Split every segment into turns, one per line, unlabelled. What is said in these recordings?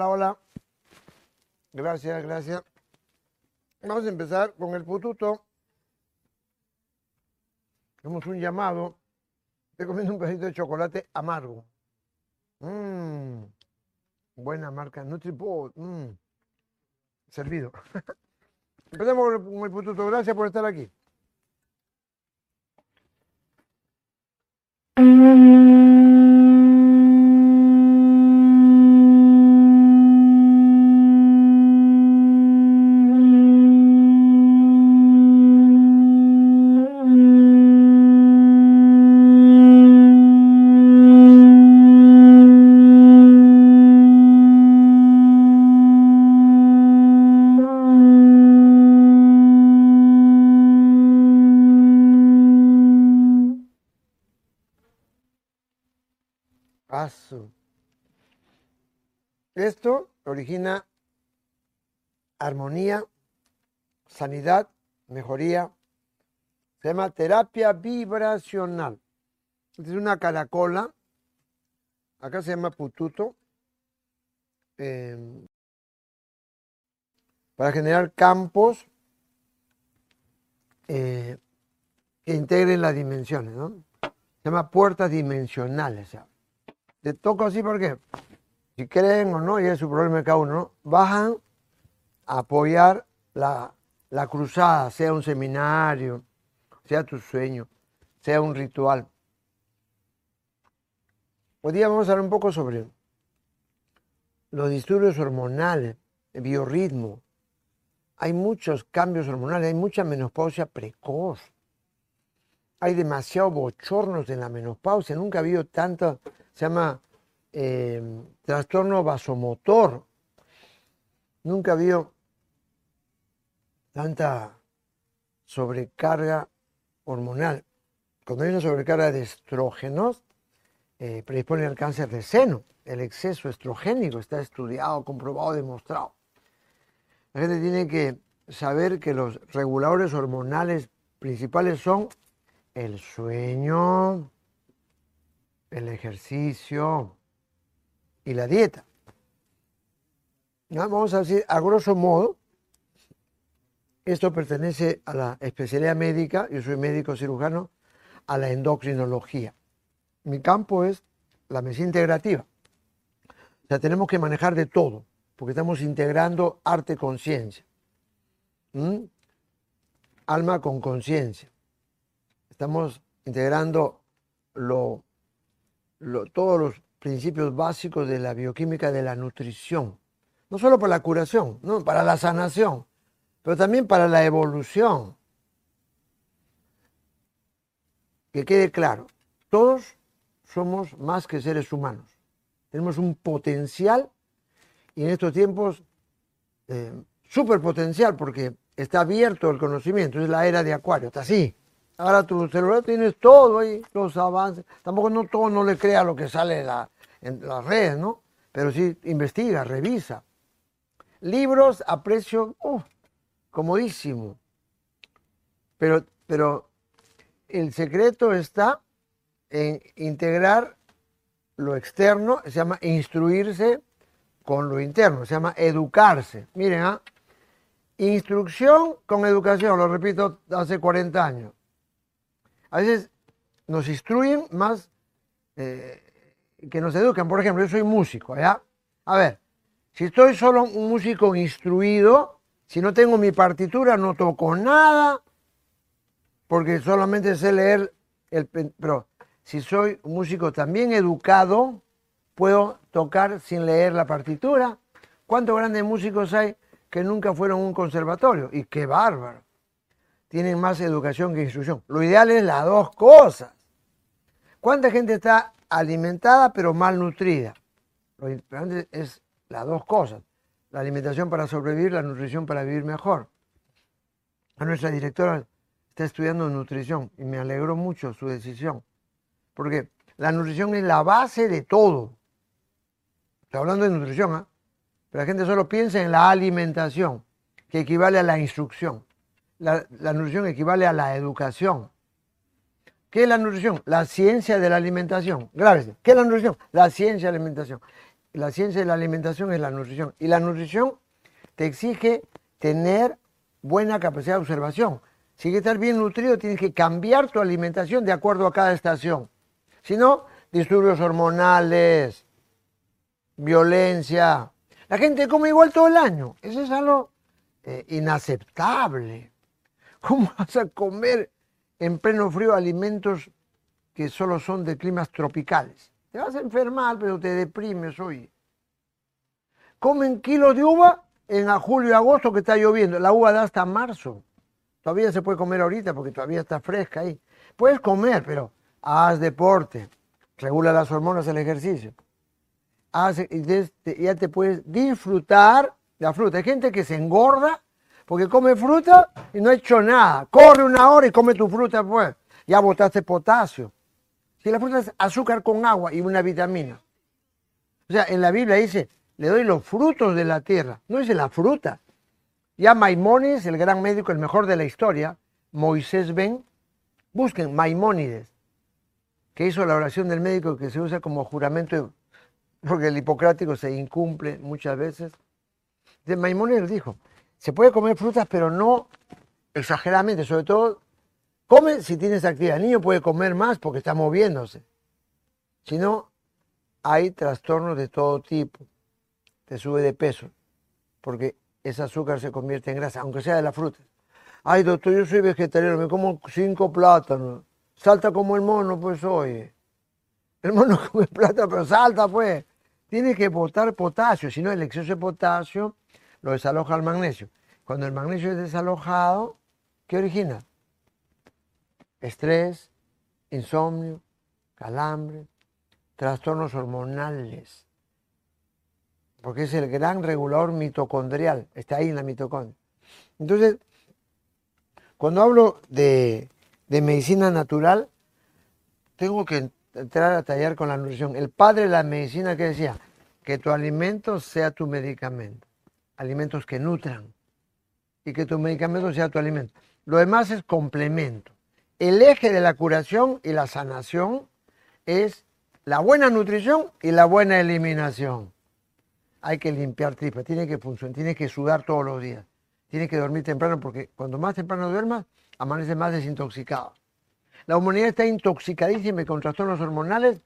Hola, hola. Gracias, gracias. Vamos a empezar con el pututo. Hacemos un llamado. Estoy comiendo un pedacito de chocolate amargo. Mmm. Buena marca. NutriPod. Mmm. Servido. Empezamos con el, pututo. Gracias por estar aquí. Paso. Sanidad, mejoría. Se llama terapia vibracional. Es una caracola. Acá se llama pututo. eh, para generar campos eh, que integren las dimensiones. ¿no? Se llama puertas dimensionales. te toco así porque, si creen o no, y es su problema de cada uno, ¿no? bajan a apoyar la, la cruzada, sea un seminario, sea tu sueño, sea un ritual. Hoy día vamos a hablar un poco sobre los disturbios hormonales, el biorritmo. Hay muchos cambios hormonales, hay mucha menopausia precoz. Hay demasiados bochornos en la menopausia, nunca ha habido tanto, se llama eh, trastorno vasomotor. Nunca ha habido tanta sobrecarga hormonal. Cuando hay una sobrecarga de estrógenos, eh, predispone al cáncer de seno. El exceso estrogénico está estudiado, comprobado, demostrado. La gente tiene que saber que los reguladores hormonales principales son el sueño, el ejercicio y la dieta. Vamos a decir, a grosso modo, esto pertenece a la especialidad médica, yo soy médico cirujano, a la endocrinología. Mi campo es la medicina integrativa. O sea, tenemos que manejar de todo, porque estamos integrando arte-conciencia. ¿Mm? Alma con conciencia. Estamos integrando todos los principios básicos de la bioquímica de la nutrición. No solo para la curación, no, para la sanación, pero también para la evolución. Que quede claro, todos somos más que seres humanos. Tenemos un potencial y en estos tiempos eh, súper potencial porque está abierto el conocimiento, es la era de Acuario, está así. Ahora tu celular tienes todo ahí, los avances. Tampoco no todo no le crea lo que sale en, la- en las redes, ¿no? Pero sí investiga, revisa. Libros a precio comodísimo. Pero, pero el secreto está en integrar lo externo, se llama instruirse con lo interno, se llama educarse. Miren, ¿ah? instrucción con educación, lo repito hace 40 años. A veces nos instruyen más eh, que nos educan. Por ejemplo, yo soy músico, ¿ya? A ver, si estoy solo un músico instruido, si no tengo mi partitura, no toco nada, porque solamente sé leer el... Pero si soy un músico también educado, puedo tocar sin leer la partitura. ¿Cuántos grandes músicos hay que nunca fueron a un conservatorio? Y qué bárbaro. Tienen más educación que instrucción. Lo ideal es las dos cosas. ¿Cuánta gente está alimentada pero malnutrida? Lo importante es las dos cosas. La alimentación para sobrevivir, la nutrición para vivir mejor. A nuestra directora está estudiando nutrición y me alegró mucho su decisión. Porque la nutrición es la base de todo. Estoy hablando de nutrición, ¿ah? Pero la gente solo piensa en la alimentación, que equivale a la instrucción. La, la nutrición equivale a la educación. ¿Qué es la nutrición? La ciencia de la alimentación. Grábese. ¿Qué es la nutrición? La ciencia de la alimentación. La ciencia de la alimentación es la nutrición. Y la nutrición te exige tener buena capacidad de observación. Si quieres estar bien nutrido, tienes que cambiar tu alimentación de acuerdo a cada estación. Si no, disturbios hormonales, violencia. La gente come igual todo el año. Eso es algo eh, inaceptable. ¿Cómo vas a comer en pleno frío alimentos que solo son de climas tropicales? Te vas a enfermar, pero te deprimes hoy. Comen kilos de uva en julio y agosto que está lloviendo. La uva da hasta marzo. Todavía se puede comer ahorita porque todavía está fresca ahí. Puedes comer, pero haz deporte, regula las hormonas el ejercicio. Haz, y ya te puedes disfrutar la fruta. Hay gente que se engorda porque come fruta y no ha hecho nada. Corre una hora y come tu fruta, pues. Ya botaste potasio. Si la fruta es azúcar con agua y una vitamina. O sea, en la Biblia dice, le doy los frutos de la tierra. No dice la fruta. Ya Maimónides, el gran médico, el mejor de la historia, Moisés Ben, busquen Maimónides, que hizo la oración del médico que se usa como juramento, porque el hipocrático se incumple muchas veces. De Maimónides dijo, se puede comer frutas, pero no exageradamente, sobre todo, come si tienes actividad. El niño puede comer más porque está moviéndose. Si no, hay trastornos de todo tipo te sube de peso, porque ese azúcar se convierte en grasa, aunque sea de la fruta. Ay, doctor, yo soy vegetariano, me como cinco plátanos. Salta como el mono, pues, oye. El mono come plátano, pero salta, pues. Tiene que botar potasio, si no, el exceso de potasio lo desaloja el magnesio. Cuando el magnesio es desalojado, ¿qué origina? Estrés, insomnio, calambre, trastornos hormonales porque es el gran regulador mitocondrial, está ahí en la mitocondria. Entonces, cuando hablo de, medicina natural, tengo que entrar a tallar con la nutrición. El padre de la medicina que decía, que tu alimento sea tu medicamento, alimentos que nutran, y que tu medicamento sea tu alimento. Lo demás es complemento. El eje de la curación y la sanación es la buena nutrición y la buena eliminación hay que limpiar tripas, tiene que funcionar, tiene que sudar todos los días, tiene que dormir temprano porque cuando más temprano duermas, amanece más desintoxicado. La humanidad está intoxicadísima con trastornos hormonales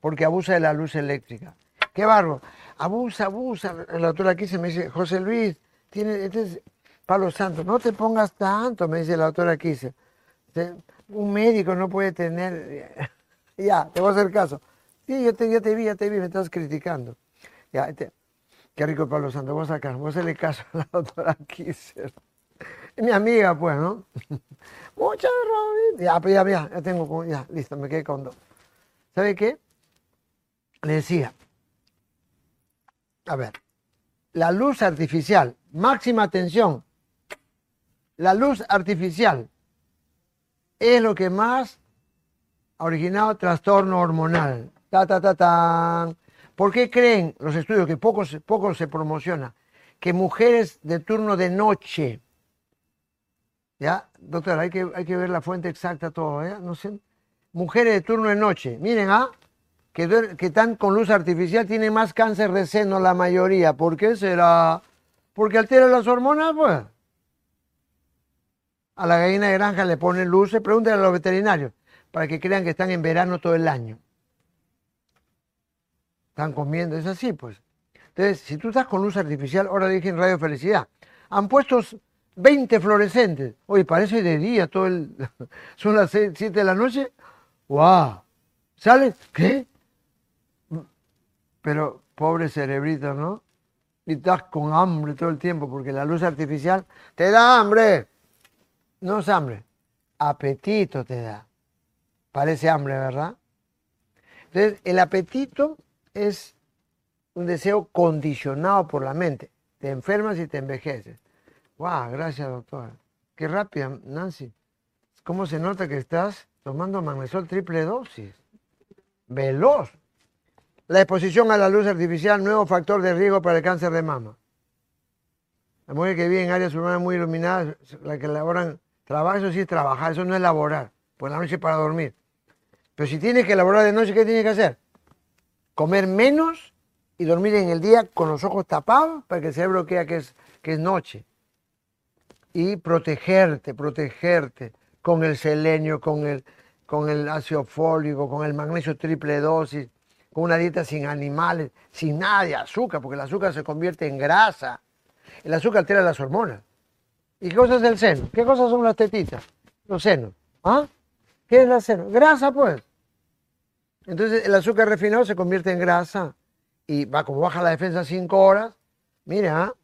porque abusa de la luz eléctrica. ¡Qué barro! Abusa, abusa. La doctora aquí se me dice, José Luis, tiene, este es Palo Santo, no te pongas tanto, me dice la doctora aquí. Un médico no puede tener... ya, te voy a hacer caso. Sí, yo te, ya te vi, ya te vi, me estás criticando. Ya, este, Qué rico Pablo Santo, vos acá, vos le caso a la doctora Kisser. Mi amiga, pues, ¿no? Muchas gracias. Ya, pues ya, ya, ya tengo, ya, listo, me quedé con dos. ¿Sabe qué? Le decía, a ver, la luz artificial, máxima atención, la luz artificial es lo que más ha originado trastorno hormonal. Ta, ta, ta, ta. ¿Por qué creen los estudios que poco, poco se promociona que mujeres de turno de noche, ya, doctora, hay que, hay que ver la fuente exacta todo, ¿eh? No sé, mujeres de turno de noche, miren, ¿ah? Que, que están con luz artificial tienen más cáncer de seno la mayoría. ¿Por qué será? Porque altera las hormonas, pues. A la gallina de granja le ponen luces, pregúntenle a los veterinarios, para que crean que están en verano todo el año están comiendo, es así, pues. Entonces, si tú estás con luz artificial, ahora dije en Radio Felicidad, han puesto 20 fluorescentes. Oye, parece de día, todo el... son las 7 de la noche. ¡Wow! ¿Sales? ¿Qué? Pero, pobre cerebrito, ¿no? Y estás con hambre todo el tiempo porque la luz artificial te da hambre. No es hambre, apetito te da. Parece hambre, ¿verdad? Entonces, el apetito es un deseo condicionado por la mente. Te enfermas y te envejeces. ¡Wow! Gracias, doctora. Qué rápida, Nancy. ¿Cómo se nota que estás tomando magnesol triple dosis? Veloz. La exposición a la luz artificial, nuevo factor de riesgo para el cáncer de mama. La mujer que vive en áreas urbanas muy iluminadas, la que elaboran trabajo, eso sí es trabajar, eso no es laborar, pues la noche para dormir. Pero si tienes que elaborar de noche, ¿qué tienes que hacer? comer menos y dormir en el día con los ojos tapados para que el cerebro crea que es, que es noche. Y protegerte, protegerte con el selenio, con el, con el ácido fólico, con el magnesio triple dosis, con una dieta sin animales, sin nada de azúcar, porque el azúcar se convierte en grasa. El azúcar altera las hormonas. ¿Y qué cosas es el seno? ¿Qué cosas son las tetitas? Los senos. ¿Ah? ¿Qué es la seno? Grasa, pues. Entonces el azúcar refinado se convierte en grasa y va como baja la defensa cinco horas. Mira,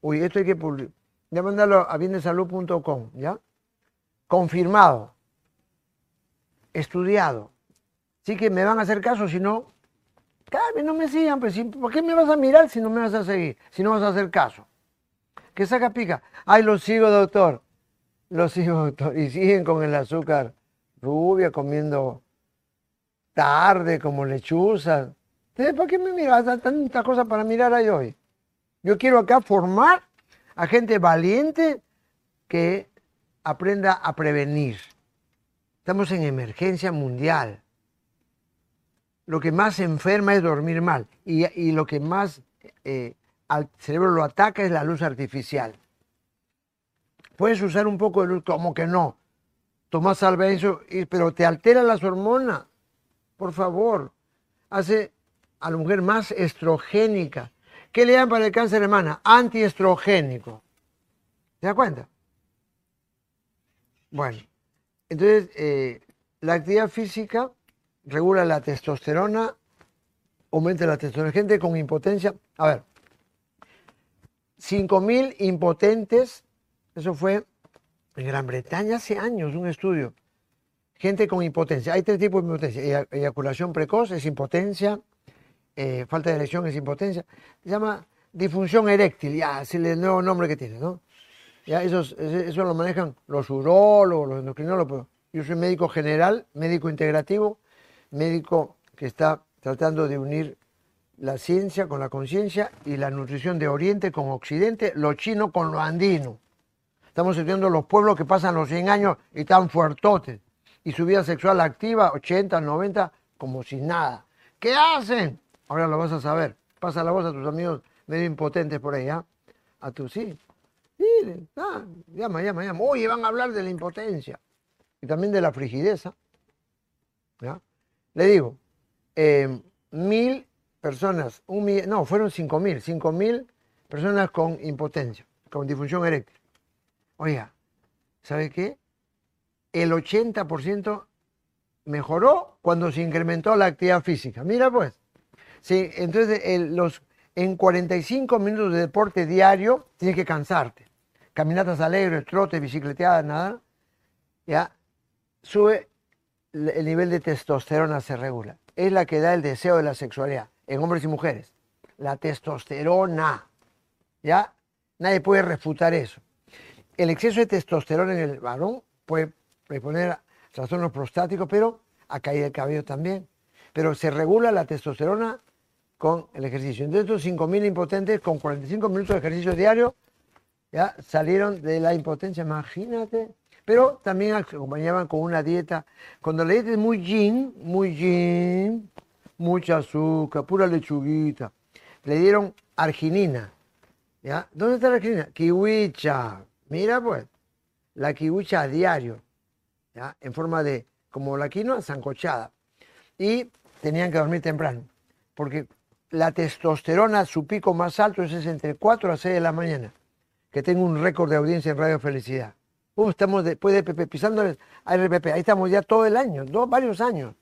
uy, esto hay que publicar. Ya mandarlo a biendesalud.com, ¿ya? Confirmado, estudiado. Así que me van a hacer caso, si no, claro, no me sigan, pues, ¿por qué me vas a mirar si no me vas a seguir, si no vas a hacer caso? ¿Qué saca pica? Ay, lo sigo, doctor. Lo sigo, doctor. Y siguen con el azúcar rubia, comiendo tarde, como lechuza. ¿Para qué me miras? Tantas cosas para mirar ahí hoy. Yo quiero acá formar a gente valiente que aprenda a prevenir. Estamos en emergencia mundial. Lo que más enferma es dormir mal y, lo que más eh, al cerebro lo ataca es la luz artificial. Puedes usar un poco de luz, como que no. Tomás eso, pero te altera las hormonas. Por favor, hace a la mujer más estrogénica. ¿Qué le dan para el cáncer, hermana? Antiestrogénico. ¿Se da cuenta? Bueno, entonces eh, la actividad física regula la testosterona, aumenta la testosterona. Gente con impotencia, a ver, 5.000 impotentes, eso fue en Gran Bretaña hace años, un estudio. Gente con impotencia. Hay tres tipos de impotencia. Eyaculación precoz es impotencia, eh, falta de erección es impotencia. Se llama disfunción eréctil, ya, es el nuevo nombre que tiene, ¿no? Ya, eso, eso lo manejan los urólogos, los endocrinólogos. Yo soy médico general, médico integrativo, médico que está tratando de unir la ciencia con la conciencia y la nutrición de Oriente con Occidente, lo chino con lo andino. Estamos estudiando los pueblos que pasan los 100 años y están fuertotes. Y su vida sexual activa, 80, 90, como si nada. ¿Qué hacen? Ahora lo vas a saber. Pasa la voz a tus amigos medio impotentes por ahí, ¿ah? A tus sí. Miren, ah, llama, llama, llama. Oye, van a hablar de la impotencia. Y también de la frigideza. ¿Ya? Le digo, eh, mil personas, un no, fueron cinco mil, cinco mil personas con impotencia, con disfunción eréctil. Oiga, ¿sabe qué? El 80% mejoró cuando se incrementó la actividad física. Mira pues. Sí, entonces los, en 45 minutos de deporte diario tienes que cansarte. Caminatas alegres, trote, bicicleteadas, nada. Ya sube el nivel de testosterona se regula. Es la que da el deseo de la sexualidad en hombres y mujeres. La testosterona. ¿Ya? Nadie puede refutar eso. El exceso de testosterona en el varón puede predisponer trastornos prostáticos, pero a caída del cabello también. Pero se regula la testosterona con el ejercicio. Entonces, estos 5.000 impotentes con 45 minutos de ejercicio diario ya salieron de la impotencia, imagínate. Pero también acompañaban con una dieta. Cuando la dieta es muy yin, muy yin, mucha azúcar, pura lechuguita. Le dieron arginina. ¿Ya? ¿Dónde está la arginina? Kiwicha. Mira pues, la kiwicha a diario. ¿ya? En forma de, como la quinoa, zancochada. Y tenían que dormir temprano. Porque la testosterona, su pico más alto es entre 4 a 6 de la mañana. Que tengo un récord de audiencia en Radio Felicidad. Estamos después de PP, pisándoles a RPP. Ahí estamos ya todo el año, dos, varios años.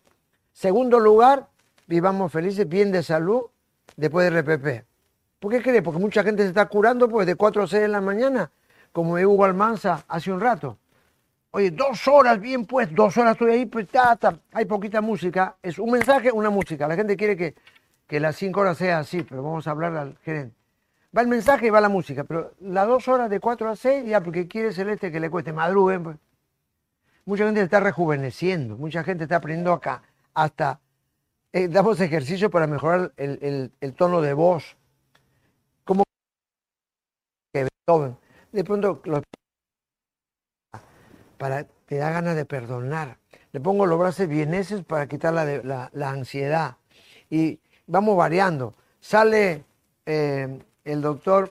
Segundo lugar, vivamos felices, bien de salud, después de RPP. ¿Por qué cree? Porque mucha gente se está curando pues de 4 a 6 de la mañana, como Hugo Almanza hace un rato. Oye, dos horas bien pues, dos horas estoy ahí, pues ta, hay poquita música. Es un mensaje, una música. La gente quiere que, que las cinco horas sea así, pero vamos a hablar al gerente. Va el mensaje y va la música, pero las dos horas de 4 a 6, ya porque quiere Celeste que le cueste, madruguen. Pues. Mucha gente está rejuveneciendo, mucha gente está aprendiendo acá hasta eh, damos ejercicio para mejorar el, tono de voz. Como que de pronto para te da ganas de perdonar. Le pongo los brazos vieneses para quitar la, la, ansiedad. Y vamos variando. sale eh, el doctor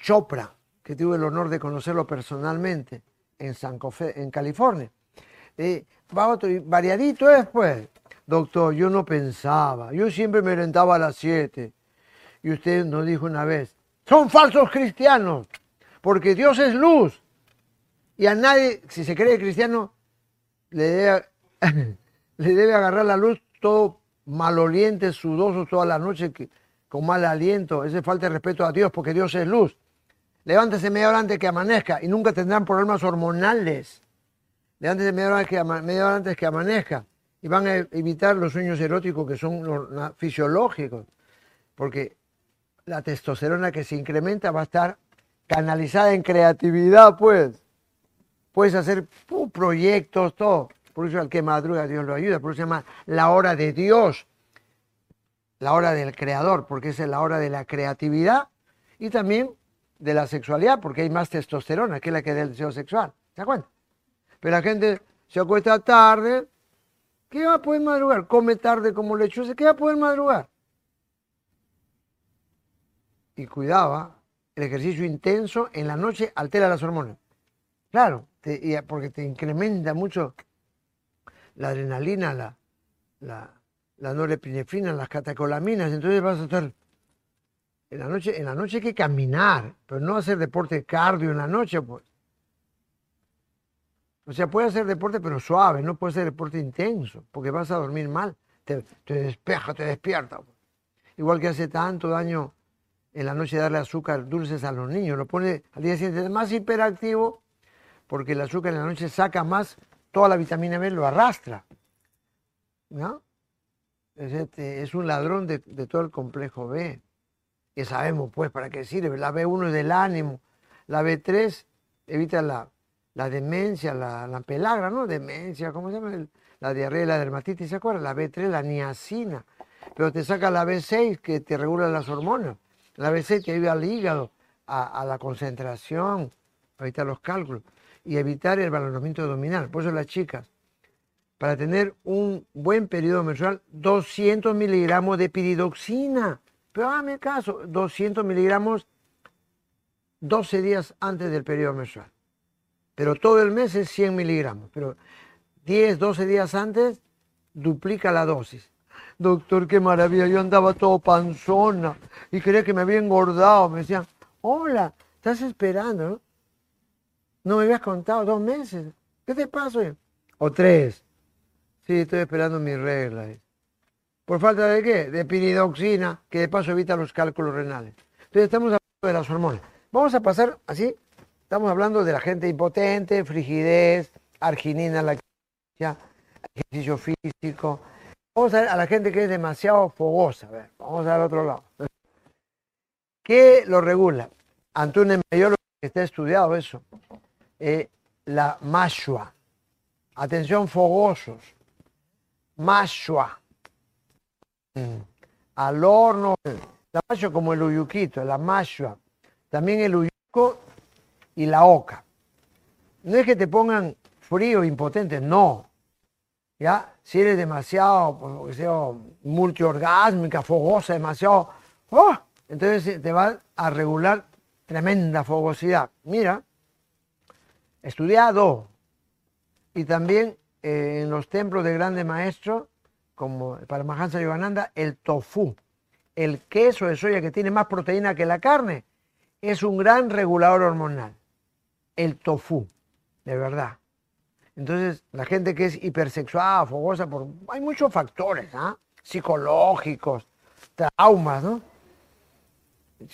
Chopra, que tuve el honor de conocerlo personalmente en San José, en California. Eh, va otro, y variadito después. Doctor, yo no pensaba, yo siempre me levantaba a las 7. Y usted nos dijo una vez, son falsos cristianos, porque Dios es luz. Y a nadie, si se cree cristiano, le debe, le debe agarrar la luz todo maloliente, sudoso toda la noche, con mal aliento. Ese falta de respeto a Dios, porque Dios es luz. Levántese media hora antes que amanezca y nunca tendrán problemas hormonales. Levántese media hora, que, media hora antes que amanezca y van a evitar los sueños eróticos que son fisiológicos, porque la testosterona que se incrementa va a estar canalizada en creatividad, pues. Puedes hacer uh, proyectos, todo. Por eso al que madruga Dios lo ayuda, por eso se llama la hora de Dios, la hora del creador, porque es la hora de la creatividad y también de la sexualidad, porque hay más testosterona que la que del deseo sexual. ¿Se da cuenta? Pero la gente se acuesta tarde, ¿qué va a poder madrugar? Come tarde como lechuza, ¿qué va a poder madrugar? Y cuidaba, el ejercicio intenso en la noche altera las hormonas. Claro, porque te incrementa mucho la adrenalina, la, la, las catecolaminas, entonces vas a estar en la noche, en la noche hay que caminar, pero no hacer deporte cardio en la noche, pues. O sea, puede hacer deporte, pero suave, no puede ser deporte intenso, porque vas a dormir mal, te, despeja, te despierta. Igual que hace tanto daño en la noche darle azúcar dulces a los niños, lo pone al día siguiente más hiperactivo, porque el azúcar en la noche saca más, toda la vitamina B lo arrastra. ¿No? Es, este, es un ladrón de todo el complejo B que sabemos pues para qué sirve. La B1 es del ánimo, la B3 evita la, demencia, la, pelagra, ¿no? Demencia, ¿cómo se llama? La diarrea, la dermatitis, ¿se acuerdan? La B3, la niacina. Pero te saca la B6 que te regula las hormonas. La B6 te ayuda al hígado, a, la concentración, a evitar los cálculos y evitar el balonamiento abdominal. Por eso las chicas, para tener un buen periodo menstrual, 200 miligramos de piridoxina. Pero hágame caso, 200 miligramos 12 días antes del periodo menstrual. Pero todo el mes es 100 miligramos. Pero 10, 12 días antes duplica la dosis. Doctor, qué maravilla, yo andaba todo panzona y creía que me había engordado. Me decían, hola, estás esperando, ¿no? No me habías contado dos meses. ¿Qué te pasa? O tres. Sí, estoy esperando mi regla. ¿Por falta de qué? De piridoxina, que de paso evita los cálculos renales. Entonces estamos hablando de las hormonas. Vamos a pasar así. Estamos hablando de la gente impotente, frigidez, arginina, la ejercicio físico. Vamos a ver a la gente que es demasiado fogosa. A ver, vamos al otro lado. ¿Qué lo regula? Un que está estudiado eso. Eh, la mashua. Atención, fogosos. Mashua al horno, la macho como el uyuquito, la mashua, también el uyuco y la oca. No es que te pongan frío, impotente, no. ¿Ya? Si eres demasiado, pues, sea, multiorgásmica, fogosa, demasiado, ¡oh! entonces te va a regular tremenda fogosidad. Mira, estudiado y también eh, en los templos de grandes maestros como para Mahansa Yogananda, el tofu, el queso de soya que tiene más proteína que la carne, es un gran regulador hormonal. El tofu, de verdad. Entonces, la gente que es hipersexual, fogosa, por, hay muchos factores ¿ah? psicológicos, traumas, ¿no?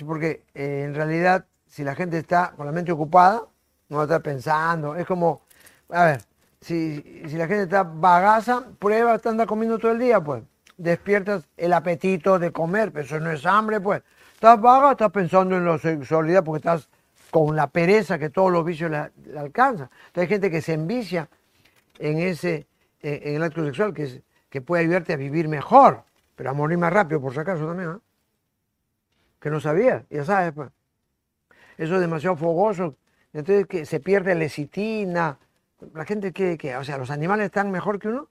Porque eh, en realidad, si la gente está con la mente ocupada, no va a estar pensando. Es como, a ver, si, la gente está bagaza, prueba, anda comiendo todo el día, pues. Despiertas el apetito de comer, pero eso no es hambre, pues. Estás vaga, estás pensando en la sexualidad porque estás con la pereza que todos los vicios le, alcanzan. Entonces hay gente que se envicia en ese, en el acto sexual que, que puede ayudarte a vivir mejor, pero a morir más rápido, por si acaso también, ¿eh? Que no sabía, ya sabes, pues. Eso es demasiado fogoso, entonces que se pierde lecitina, la gente que, o sea, los animales están mejor que uno.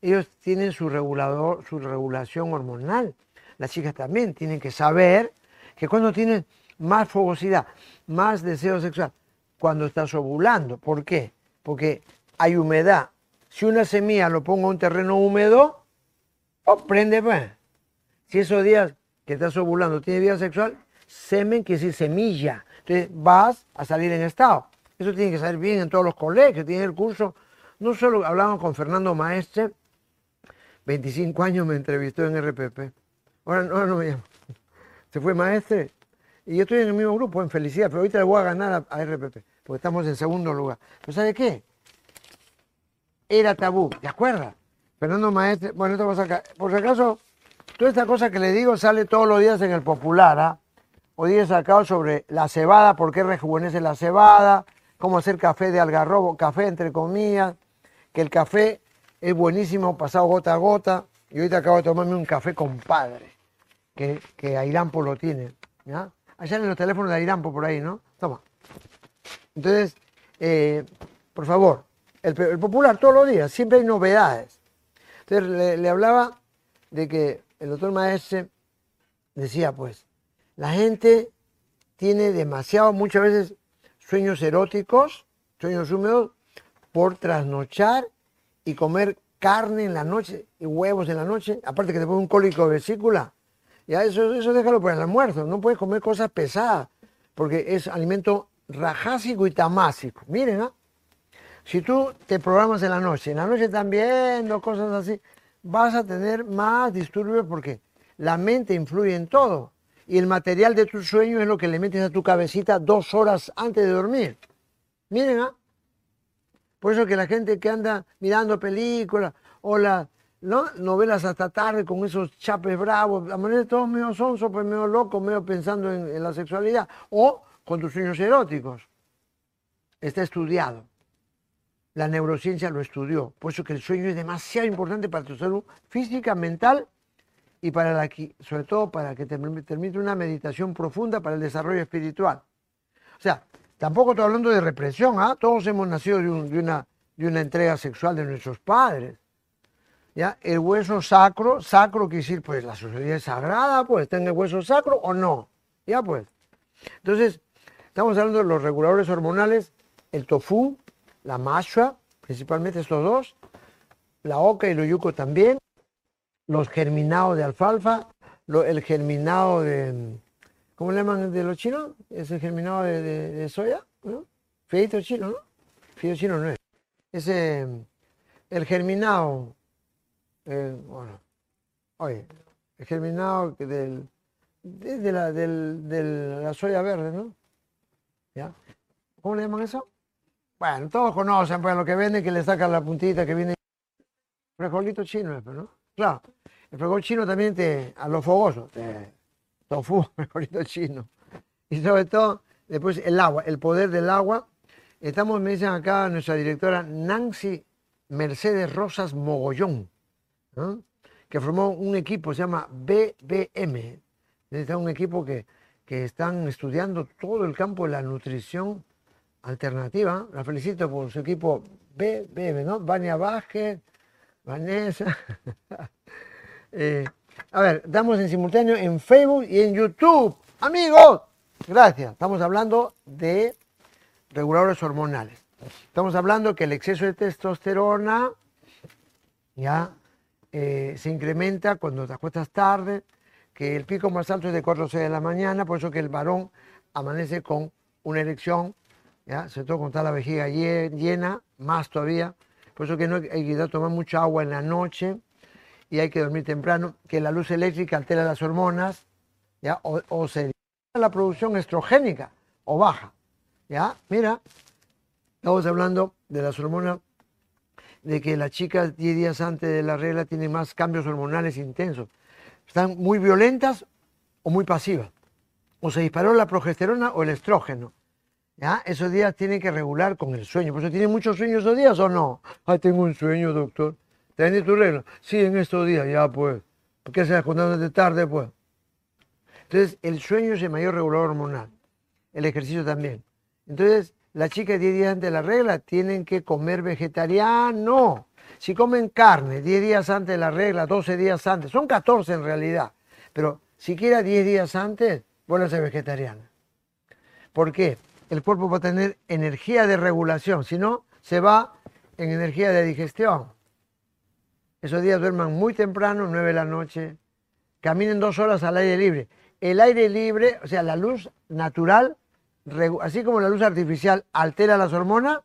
Ellos tienen su regulador, su regulación hormonal. las chicas también tienen que saber que cuando tienen más fogosidad, más deseo sexual, cuando estás ovulando. ¿Por qué? Porque hay humedad. Si una semilla lo pongo en un terreno húmedo, oh, prende pues. Si esos días que estás ovulando tiene vida sexual, semen quiere decir semilla. Entonces vas a salir en estado. Eso tiene que salir bien en todos los colegios, tiene el curso. No solo hablamos con Fernando Maestre, 25 años me entrevistó en RPP. Ahora, no me llamo. Se fue Maestre y yo estoy en el mismo grupo, en felicidad, pero ahorita le voy a ganar a, RPP, porque estamos en segundo lugar. ¿Pero sabe qué? Era tabú, ¿te acuerdas? Fernando Maestre, bueno, esto va a sacar. Por si acaso, toda esta cosa que le digo sale todos los días en el Popular, ¿ah? Hoy día he sacado sobre la cebada, por qué rejuvenece la cebada, cómo hacer café de algarrobo, café entre comillas, que el café es buenísimo pasado gota a gota. Y ahorita acabo de tomarme un café compadre, que, que Airampo lo tiene. ¿ya? Allá en los teléfonos de Airampo por ahí, ¿no? Toma. Entonces, eh, por favor, el, popular todos los días, siempre hay novedades. Entonces le, le hablaba de que el doctor Maestre decía, pues, la gente tiene demasiado, muchas veces, sueños eróticos, sueños húmedos, por trasnochar y comer carne en la noche y huevos en la noche, aparte que te pone un cólico de vesícula, ya eso, eso déjalo para el almuerzo, no puedes comer cosas pesadas, porque es alimento rajásico y tamásico. Miren, ¿ah? si tú te programas en la noche, en la noche también, viendo cosas así, vas a tener más disturbios porque la mente influye en todo y el material de tu sueño es lo que le metes a tu cabecita dos horas antes de dormir. Miren, ¿ah? Por eso que la gente que anda mirando películas o las novelas hasta tarde con esos chapes bravos, a manera de todos medio sonso, pues medio loco, medio pensando en, la sexualidad, o con tus sueños eróticos. Está estudiado. La neurociencia lo estudió. Por eso que el sueño es demasiado importante para tu salud física, mental y para la, sobre todo para que te permita una meditación profunda para el desarrollo espiritual. O sea, tampoco estoy hablando de represión, ¿ah? todos hemos nacido de una entrega sexual de nuestros padres. ¿Ya? El hueso sacro, sacro quiere decir, pues la sociedad es sagrada, pues en el hueso sacro o no. Ya pues. Entonces, estamos hablando de los reguladores hormonales, el tofu, la masha, principalmente estos dos, la oca y lo yuco también, los germinados de alfalfa, el germinado de, ¿cómo le llaman de los chinos? Es el germinado de, soya, ¿no? Feito chino, ¿no? Feito chino no es. Ese, el germinado, bueno, oye, el germinado del, de, la, de la soya verde, ¿no? ¿Ya? ¿Cómo le llaman eso? Bueno, todos conocen, pues lo que venden que le sacan la puntita que viene. Frijolito chino, ¿no? Claro, el frijol chino también te, a lo fogoso, te, tofu, frijolito chino. Y sobre todo, después el agua, el poder del agua. Estamos, me dicen acá nuestra directora Nancy Mercedes Rosas Mogollón, que formó un equipo, se llama BBM. Es un equipo que, que están estudiando todo el campo de la nutrición alternativa. La felicito por su equipo BBM, ¿no? Vania Vázquez, Vanessa. Eh, a ver, damos en simultáneo en Facebook y en YouTube. Amigos, gracias. Estamos hablando de reguladores hormonales. Estamos hablando que el exceso de testosterona ya eh, se incrementa cuando te acuestas tarde, que el pico más alto es de 4 o 6 de la mañana, por eso que el varón amanece con una erección, ¿ya? sobre todo cuando está la vejiga llena, más todavía, por eso que no hay que tomar mucha agua en la noche y hay que dormir temprano, que la luz eléctrica altera las hormonas, ¿ya? O, se la producción estrogénica o baja. ¿ya? Mira, estamos hablando de las hormonas, de que las chicas 10 días antes de la regla tienen más cambios hormonales intensos. Están muy violentas o muy pasivas. O se disparó la progesterona o el estrógeno. ¿Ya? Esos días tienen que regular con el sueño. ¿Por eso tienen muchos sueños esos días o no? Ay, tengo un sueño, doctor. ¿Tenés tu regla? Sí, en estos días, ya pues. ¿Por qué se de tarde, pues? Entonces, el sueño es el mayor regulador hormonal. El ejercicio también. Entonces, las chicas 10 días antes de la regla tienen que comer vegetariano. Si comen carne 10 días antes de la regla, 12 días antes, son 14 en realidad, Pero siquiera 10 días antes, vuelve a ser vegetariana. ¿Por qué? El cuerpo va a tener energía de regulación, si no, se va en energía de digestión. Esos días duerman muy temprano, 9 de la noche, caminen dos horas al aire libre. El aire libre, o sea, la luz natural, así como la luz artificial altera las hormonas,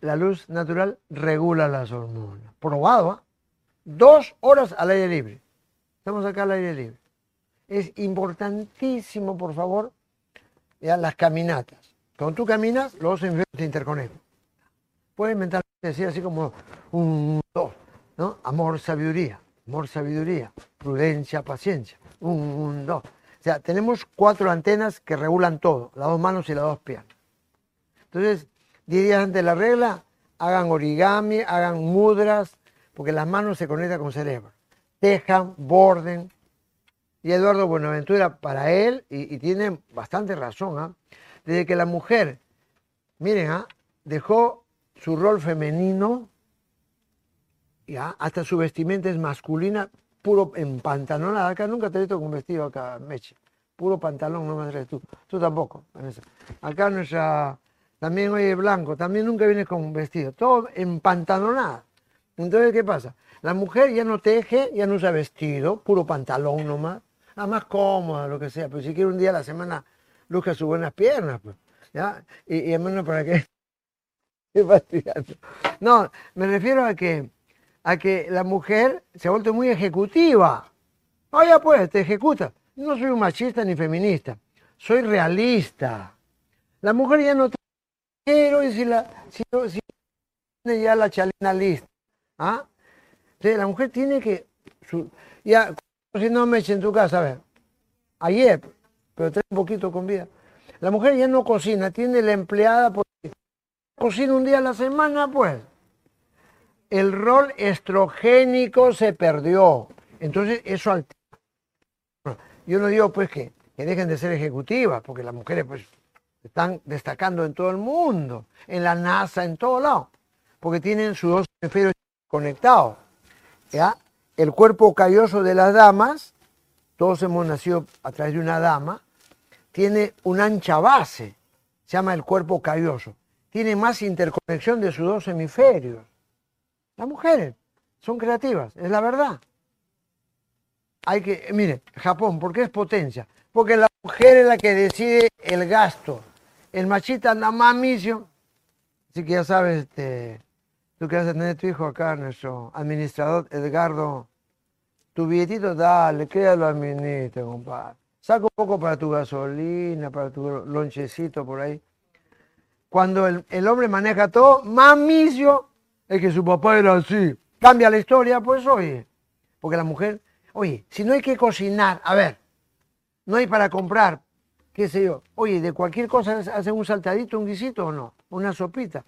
la luz natural regula las hormonas. Probado, ¿ah? Dos horas al aire libre. Estamos acá al aire libre. Es importantísimo, por favor, las caminatas. Cuando tú caminas, los dos te interconectan. Puedes mentalmente decir así como un, dos, ¿no? Amor, sabiduría, amor, sabiduría, prudencia, paciencia, un, dos. Sea, tenemos cuatro antenas que regulan todo, las dos manos y las dos piernas. Entonces, diez días antes de la regla, hagan origami, hagan mudras, porque las manos se conectan con cerebro. Tejan, borden. Y Eduardo Buenaventura, para él, y, tiene bastante razón, ¿ah? desde que la mujer, miren, ¿ah? dejó su rol femenino, ¿ya? hasta su vestimenta es masculina, puro en pantalonada. Acá nunca te he visto con vestido acá, Meche. Puro pantalón, no me traes tú. Tú tampoco, Acá nuestra también hoy es blanco, también nunca viene con vestido, todo empantalonada. Entonces, ¿qué pasa? La mujer ya no teje, ya no usa vestido, puro pantalón nomás, nada más cómoda, lo que sea, pero si quiere un día a la semana luzca sus buenas piernas, pues, ¿ya? Y, y menos para qué. no, me refiero a que, a que la mujer se ha vuelto muy ejecutiva. Oye, pues, te ejecuta. No soy un machista ni feminista, soy realista. La mujer ya no pero y si la si, si tiene ya la chalina lista, ¿ah? Entonces la mujer tiene que ya si no me eche en tu casa, a ver, ayer, pero trae un poquito con vida. La mujer ya no cocina, tiene la empleada porque cocina un día a la semana, pues. El rol estrogénico se perdió. Entonces eso altera. Yo no digo pues que, que dejen de ser ejecutivas, porque las mujeres pues están destacando en todo el mundo, en la NASA, en todo lado, porque tienen sus dos hemisferios conectados. ¿ya? El cuerpo calloso de las damas, todos hemos nacido a través de una dama, tiene una ancha base, se llama el cuerpo calloso. Tiene más interconexión de sus dos hemisferios. Las mujeres son creativas, es la verdad. Hay que, mire, Japón, ¿por qué es potencia? Porque la mujer es la que decide el gasto, el machita anda más misio. Así que ya sabes, este, tú que vas a tener tu hijo acá, nuestro administrador Edgardo, tu billetito, dale, créalo administra, compadre. Saca un poco para tu gasolina, para tu lonchecito por ahí. Cuando el, hombre maneja todo, más misio es que su papá era así. Cambia la historia, pues oye. Porque la mujer, oye, si no hay que cocinar, a ver, no hay para comprar, qué sé yo, oye, de cualquier cosa hacen un saltadito, un guisito o no, una sopita.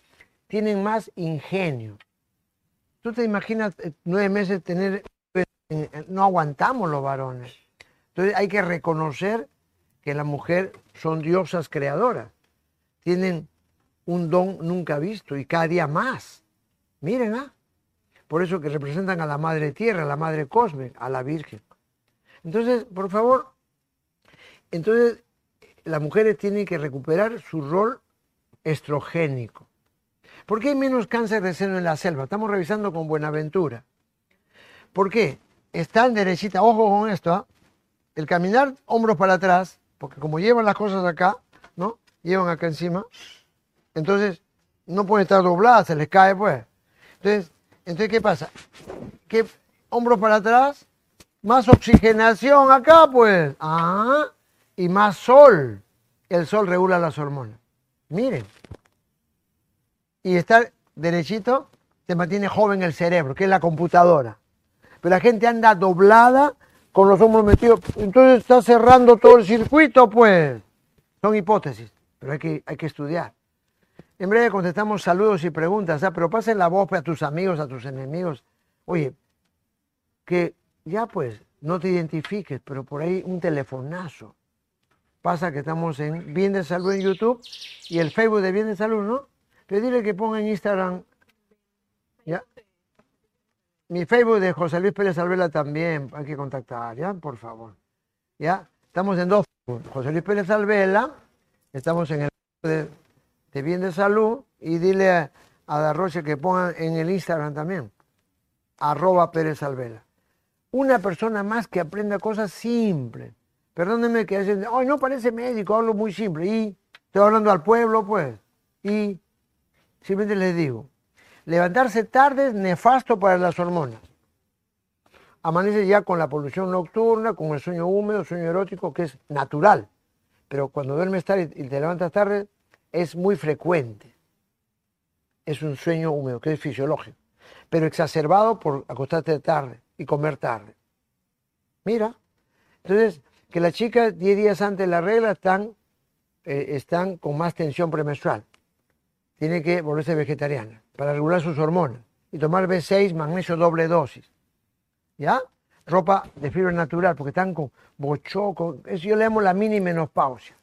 Tienen más ingenio. Tú te imaginas eh, nueve meses tener, eh, no aguantamos los varones. Entonces hay que reconocer que las mujeres son diosas creadoras. Tienen un don nunca visto y cada día más. Miren, ¿ah? Por eso que representan a la Madre Tierra, a la Madre Cosme, a la Virgen. Entonces, por favor, entonces las mujeres tienen que recuperar su rol estrogénico. ¿Por qué hay menos cáncer de seno en la selva? Estamos revisando con Buenaventura. ¿Por qué? Están derechita, ojo con esto, ¿ah? el caminar hombros para atrás, porque como llevan las cosas acá, ¿no? Llevan acá encima, entonces no pueden estar dobladas, se les cae pues. Entonces, entonces ¿qué pasa? Que hombros para atrás, más oxigenación acá pues. Ah, y más sol. El sol regula las hormonas. Miren. Y estar derechito te mantiene joven el cerebro, que es la computadora. Pero la gente anda doblada con los hombros metidos. Entonces está cerrando todo el circuito, pues. Son hipótesis, pero hay que, hay que estudiar. En breve contestamos saludos y preguntas, ¿ah? pero pasen la voz a tus amigos, a tus enemigos. Oye, que ya pues no te identifiques, pero por ahí un telefonazo Pasa que estamos en Bien de Salud en YouTube y el Facebook de Bien de Salud, ¿no? Pedirle que ponga en Instagram. ¿Ya? mi Facebook de José Luis Pérez Alvela también, hay que contactar, ¿ya? Por favor. ¿Ya? Estamos en dos. José Luis Pérez Alvela, estamos en el de, de bien de salud y dile a, a Darroche que pongan en el Instagram también, arroba Pérez Alvela. Una persona más que aprenda cosas simples. Perdónenme que dicen, ay, no parece médico, hablo muy simple. Y estoy hablando al pueblo, pues. Y simplemente les digo, Levantarse tarde es nefasto para las hormonas. Amanece ya con la polución nocturna, con el sueño húmedo, sueño erótico, que es natural. Pero cuando duermes tarde y te levantas tarde, es muy frecuente. Es un sueño húmedo, que es fisiológico. Pero exacerbado por acostarte tarde y comer tarde. Mira. Entonces, que las chicas 10 días antes de la regla están, eh, están con más tensión premenstrual. Tiene que volverse vegetariana para regular sus hormonas y tomar B6, magnesio doble dosis. ¿Ya? Ropa de fibra natural, porque están con bochoco. Eso yo le llamo la mini menopausia.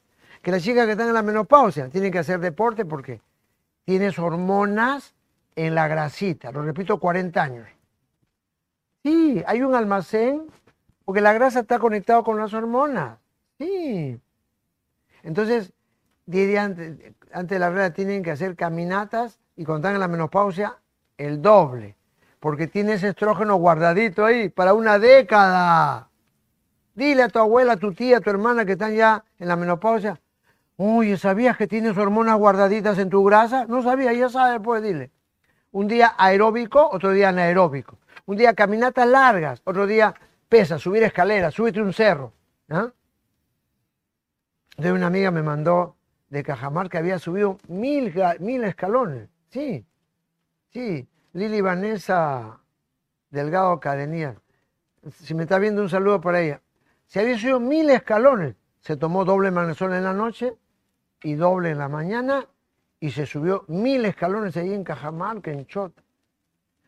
Que las chicas que están en la menopausia tienen que hacer deporte porque tienes hormonas en la grasita. Lo repito, 40 años. Sí, hay un almacén porque la grasa está conectada con las hormonas. Sí. Entonces, antes, antes de la regla tienen que hacer caminatas y cuando están en la menopausia, el doble. Porque tienes estrógeno guardadito ahí para una década. Dile a tu abuela, a tu tía, a tu hermana que están ya en la menopausia, oye, ¿sabías que tienes hormonas guardaditas en tu grasa? No sabía, ya sabes, pues dile. Un día aeróbico, otro día anaeróbico. Un día caminatas largas, otro día pesa, subir escaleras, súbete un cerro. De una amiga me mandó de Cajamar que había subido mil, mil escalones. Sí, sí, Lili Vanessa Delgado Cadenía. Si me está viendo, un saludo para ella. Se había subido mil escalones. Se tomó doble magnesol en la noche y doble en la mañana y se subió mil escalones ahí en Cajamarca, en Chota.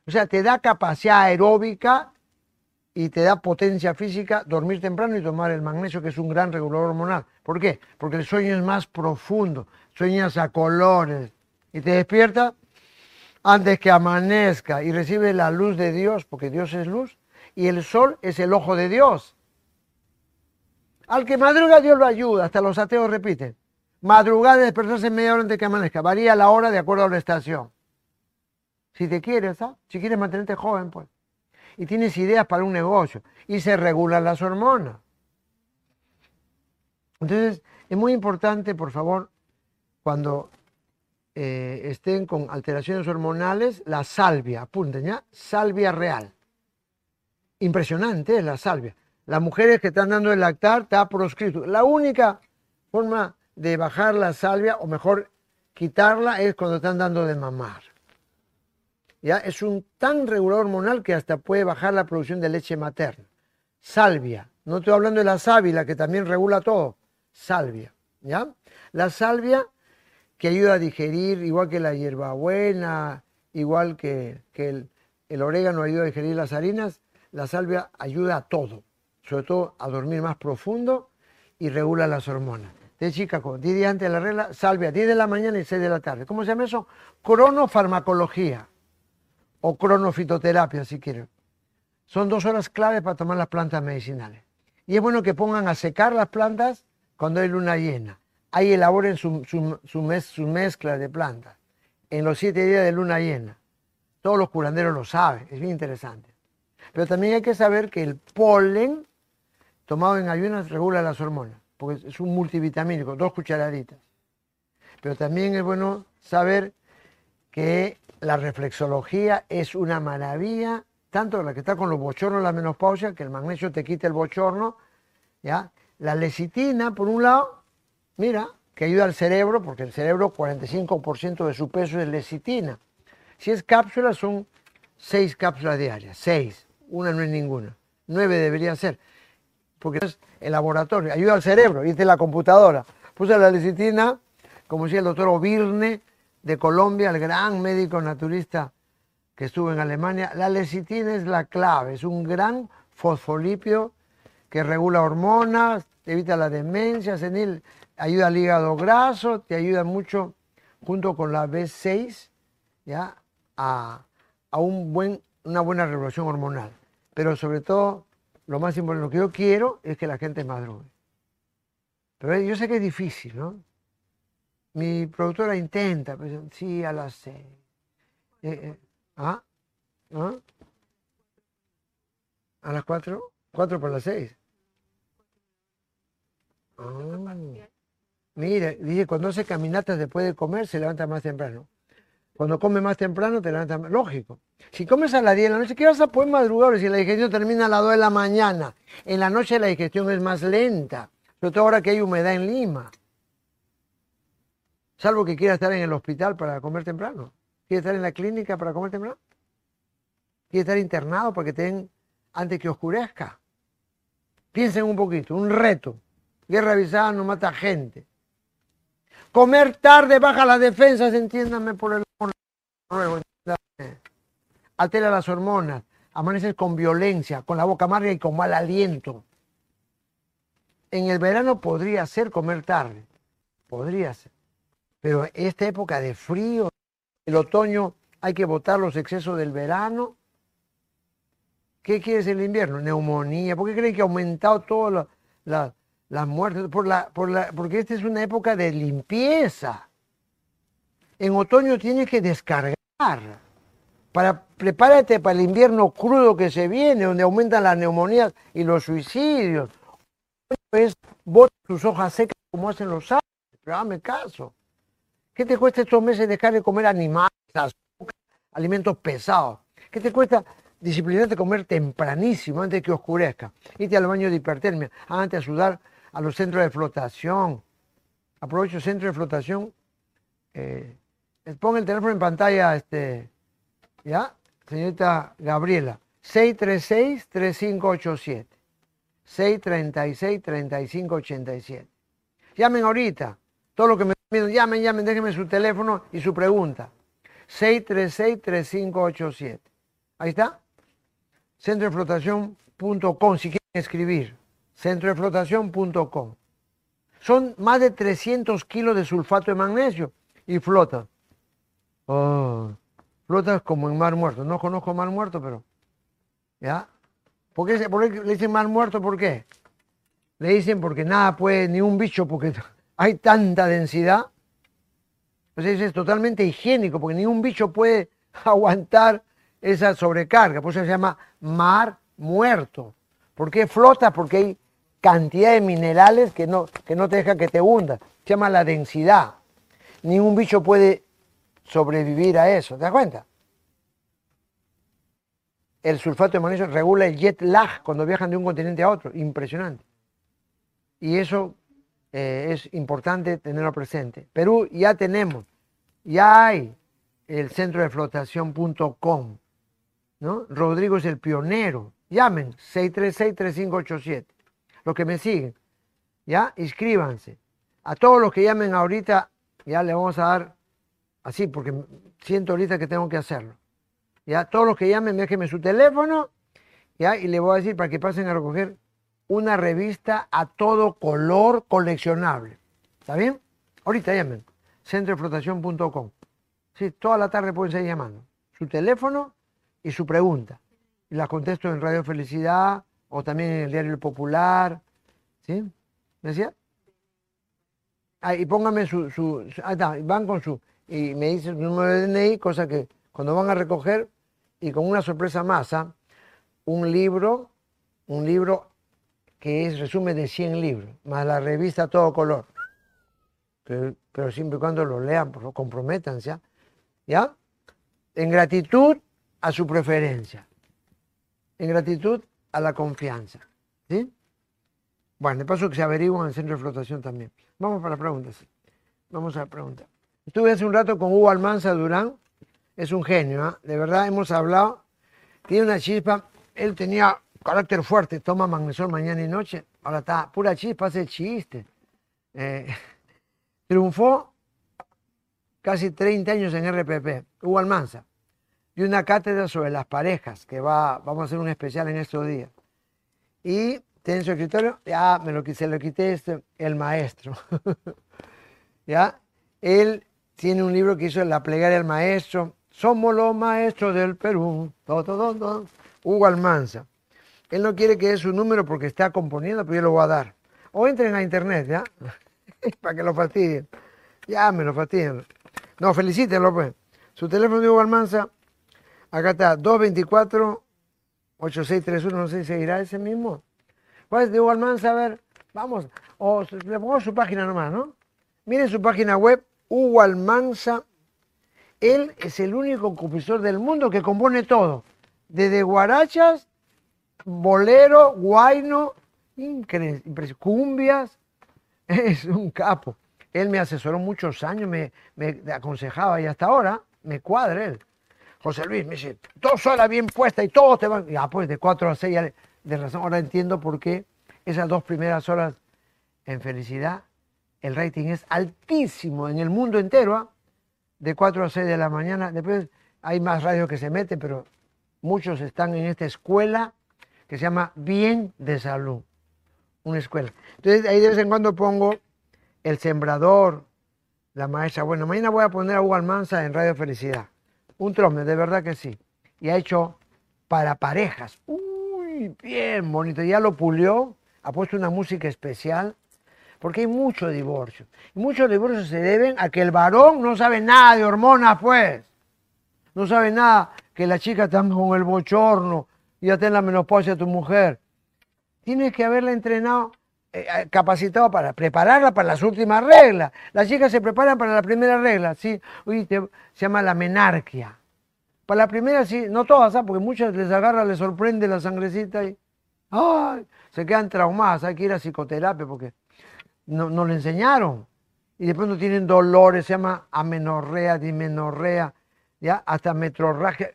O sea, te da capacidad aeróbica y te da potencia física dormir temprano y tomar el magnesio, que es un gran regulador hormonal. ¿Por qué? Porque el sueño es más profundo, sueñas a colores, y te despierta antes que amanezca y recibe la luz de Dios, porque Dios es luz, y el sol es el ojo de Dios. Al que madruga Dios lo ayuda, hasta los ateos repiten. Madrugar y despertarse media hora antes que amanezca, varía la hora de acuerdo a la estación. Si te quieres, ¿ah? si quieres mantenerte joven, pues. Y tienes ideas para un negocio. Y se regulan las hormonas. Entonces, es muy importante, por favor, cuando eh, estén con alteraciones hormonales, la salvia, apunten ya, salvia real. Impresionante es la salvia. Las mujeres que están dando el lactar está proscrito. La única forma de bajar la salvia, o mejor quitarla, es cuando están dando de mamar. ¿Ya? Es un tan regulador hormonal que hasta puede bajar la producción de leche materna. Salvia. No estoy hablando de la sábila, que también regula todo. Salvia. ¿Ya? La salvia que ayuda a digerir, igual que la hierbabuena, igual que, el, orégano ayuda a digerir las harinas, la salvia ayuda a todo, sobre todo a dormir más profundo y regula las hormonas. De Chicago, 10 días antes de la regla, salvia, 10 de la mañana y 6 de la tarde. ¿Cómo se llama eso? Cronofarmacología o cronofitoterapia, si quieren. Son dos horas clave para tomar las plantas medicinales. Y es bueno que pongan a secar las plantas cuando hay luna llena ahí elaboren su, su, mezcla de plantas en los siete días de luna llena. Todos los curanderos lo saben, es bien interesante. Pero también hay que saber que el polen tomado en ayunas regula las hormonas, porque es un multivitamínico, dos cucharaditas. Pero también es bueno saber que la reflexología es una maravilla, tanto la que está con los bochornos, la menopausia, que el magnesio te quita el bochorno, ¿ya? La lecitina, por un lado, Mira, que ayuda al cerebro, porque el cerebro 45% de su peso es lecitina. Si es cápsula, son seis cápsulas diarias, seis, una no es ninguna, nueve deberían ser, porque es el laboratorio, ayuda al cerebro, es la computadora. Puse la lecitina, como decía el doctor Ovirne de Colombia, el gran médico naturista que estuvo en Alemania, la lecitina es la clave, es un gran fosfolipio que regula hormonas, evita la demencia senil, ayuda al hígado graso, te ayuda mucho junto con la B6 ¿ya? A, un buen una buena regulación hormonal. Pero sobre todo, lo más importante, lo que yo quiero es que la gente madrugue. Pero yo sé que es difícil, ¿no? Mi productora intenta, pues, sí, a las seis. Eh, eh, ¿Ah? ¿Ah? ¿A las cuatro? ¿Cuatro por las seis? Ah. Mire, dije, cuando hace caminatas después de comer, se levanta más temprano. Cuando come más temprano, te levantas más. Lógico. Si comes a las 10 de la noche, ¿qué vas a poder madrugar si la digestión termina a las 2 de la mañana? En la noche la digestión es más lenta, sobre todo ahora que hay humedad en Lima. Salvo que quiera estar en el hospital para comer temprano. ¿Quiere estar en la clínica para comer temprano? ¿Quiere estar internado para que den antes que oscurezca? Piensen un poquito, un reto. Guerra avisada no mata gente. Comer tarde baja las defensas, entiéndanme por el ruego. Las hormonas, amaneces con violencia, con la boca amarga y con mal aliento. En el verano podría ser comer tarde, podría ser. Pero esta época de frío, el otoño, hay que votar los excesos del verano. ¿Qué quiere decir el invierno? Neumonía. ¿Por qué creen que ha aumentado todas las muertes? Por la, por la, porque esta es una época de limpieza. En otoño tienes que descargar. Para, prepárate para el invierno crudo que se viene, donde aumentan las neumonías y los suicidios. Es bota tus hojas secas como hacen los árboles, pero dame caso. ¿Qué te cuesta estos meses dejar de comer animales, alimentos pesados? ¿Qué te cuesta disciplinarte a comer tempranísimo antes de que oscurezca? Irte al baño de hipertermia, antes de sudar a los centros de flotación. Aprovecho centro de flotación. Eh, pon el teléfono en pantalla, este, ¿ya? Señorita Gabriela, 636-3587. 636-3587. Llamen ahorita. Todo lo que me llamen, llamen, déjenme su teléfono y su pregunta. 636-3587. Ahí está. Centrodeflotación.com si quieren escribir. Centrodeflotación.com. Son más de 300 kilos de sulfato de magnesio y flota. Oh, flota como en mar muerto. No conozco mar muerto, pero. ¿Ya? ¿Por qué, le dicen mar muerto? ¿Por qué? Le dicen porque nada puede, ni un bicho, porque hay tanta densidad. Entonces es totalmente higiénico, porque ningún bicho puede aguantar esa sobrecarga. Por eso se llama mar muerto. ¿Por qué flota? Porque hay cantidad de minerales que no, que no te deja que te hunda. Se llama la densidad. Ningún bicho puede sobrevivir a eso. ¿Te das cuenta? El sulfato de magnesio regula el jet lag cuando viajan de un continente a otro. Impresionante. Y eso eh, es importante tenerlo presente. Perú ya tenemos, ya hay el centro de flotación.com. ¿no? Rodrigo es el pionero. Llamen 636-3587. Los que me siguen, ya inscríbanse. A todos los que llamen ahorita, ya le vamos a dar así, porque siento ahorita que tengo que hacerlo. Ya todos los que llamen, déjenme su teléfono, ya, y le voy a decir para que pasen a recoger una revista a todo color coleccionable. ¿Está bien? Ahorita llamen. Centroflotación.com. Sí, toda la tarde pueden seguir llamando. Su teléfono y su pregunta. Y la contesto en Radio Felicidad o también en el Diario Popular. ¿Sí? ¿Me decía? Ah, y póngame su, su, está, van con su, y me dicen su número de DNI, cosa que cuando van a recoger, y con una sorpresa más, ¿ah? un libro, un libro que es resumen de 100 libros, más la revista todo color. Pero, siempre y cuando lo lean, pues, comprométanse, ¿ya? En gratitud a su preferencia. En gratitud a la confianza. ¿Sí? Bueno, de paso que se averiguan en el centro de flotación también. Vamos para preguntas. Vamos a la pregunta. Estuve hace un rato con Hugo Almanza Durán. Es un genio, ¿ah? De verdad, hemos hablado. Tiene una chispa. Él tenía carácter fuerte, toma magnesol mañana y noche, ahora está pura chispa, hace chiste. Eh, triunfó casi 30 años en RPP, Hugo Almanza, y una cátedra sobre las parejas, que va, vamos a hacer un especial en estos días. Y tiene su escritorio, ya me lo, se lo quité este, el maestro. ya, él tiene un libro que hizo La plegaria del maestro, Somos los maestros del Perú. Hugo Almanza. Él no quiere que dé su número porque está componiendo, pero yo lo voy a dar. O entren a internet, ¿ya? Para que lo fastidien. Ya me lo fastidien. No, felicítenlo, pues. Su teléfono de Hugo Almanza, acá está, 224-8631, no sé si seguirá ese mismo. ¿Cuál es de Hugo Almanza? A ver, vamos. O le pongo su página nomás, ¿no? Miren su página web, Hugo Almanza. Él es el único compositor del mundo que compone todo. Desde guarachas, bolero, guayno, cumbias. Es un capo. Él me asesoró muchos años, me, aconsejaba y hasta ahora me cuadra él. José Luis me dice, dos horas bien puestas y todos te van. Ya, pues de cuatro a seis, de razón. Ahora entiendo por qué esas dos primeras horas en felicidad, el rating es altísimo en el mundo entero, ¿ah? de 4 a 6 de la mañana. Después hay más radios que se meten, pero muchos están en esta escuela que se llama Bien de Salud. Una escuela. Entonces ahí de vez en cuando pongo El Sembrador, la maestra. Bueno, mañana voy a poner a Hugo Almanza en Radio Felicidad. Un trome, de verdad que sí. Y ha hecho para parejas. Uy, bien bonito. Ya lo pulió, ha puesto una música especial porque hay mucho divorcio. Y muchos divorcios se deben a que el varón no sabe nada de hormonas, pues. No sabe nada que la chica está con el bochorno y ya está en la menopausia tu mujer. Tienes que haberla entrenado, eh, eh, capacitado para prepararla para las últimas reglas. Las chicas se preparan para la primera regla, ¿sí? se llama la menarquia. Para la primera, sí, no todas, ¿sabes? porque muchas les agarra, les sorprende la sangrecita y ¡ay! se quedan traumadas. Hay que ir a psicoterapia porque no, no le enseñaron. Y después no tienen dolores, se llama amenorrea, dimenorrea, ¿ya? hasta metrorragia,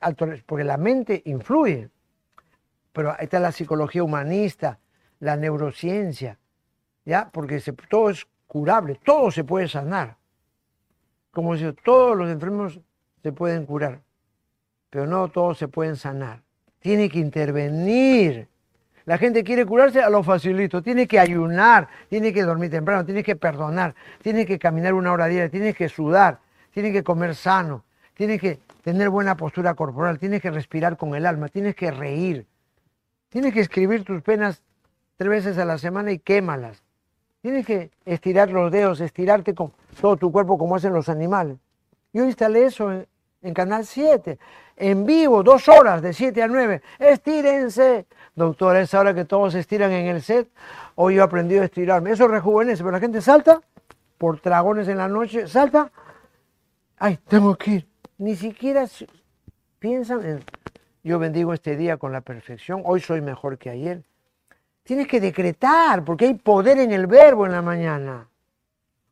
porque la mente influye. Pero ahí está la psicología humanista, la neurociencia, ¿ya? porque todo es curable, todo se puede sanar. Como si todos los enfermos se pueden curar, pero no todos se pueden sanar. Tiene que intervenir la gente quiere curarse a lo facilito. Tiene que ayunar, tiene que dormir temprano, tiene que perdonar, tiene que caminar una hora diaria, tiene que sudar, tiene que comer sano, tiene que tener buena postura corporal, tiene que respirar con el alma, tienes que reír, tienes que escribir tus penas tres veces a la semana y quémalas. Tienes que estirar los dedos, estirarte con todo tu cuerpo como hacen los animales. Yo instalé eso en Canal 7, en vivo, dos horas, de 7 a 9. Estírense, doctora, es ahora que todos se estiran en el set, hoy yo he aprendido a estirarme. Eso rejuvenece, pero la gente salta por dragones en la noche, salta, ay, tengo que ir. Ni siquiera piensan en, yo bendigo este día con la perfección, hoy soy mejor que ayer. Tienes que decretar, porque hay poder en el verbo en la mañana.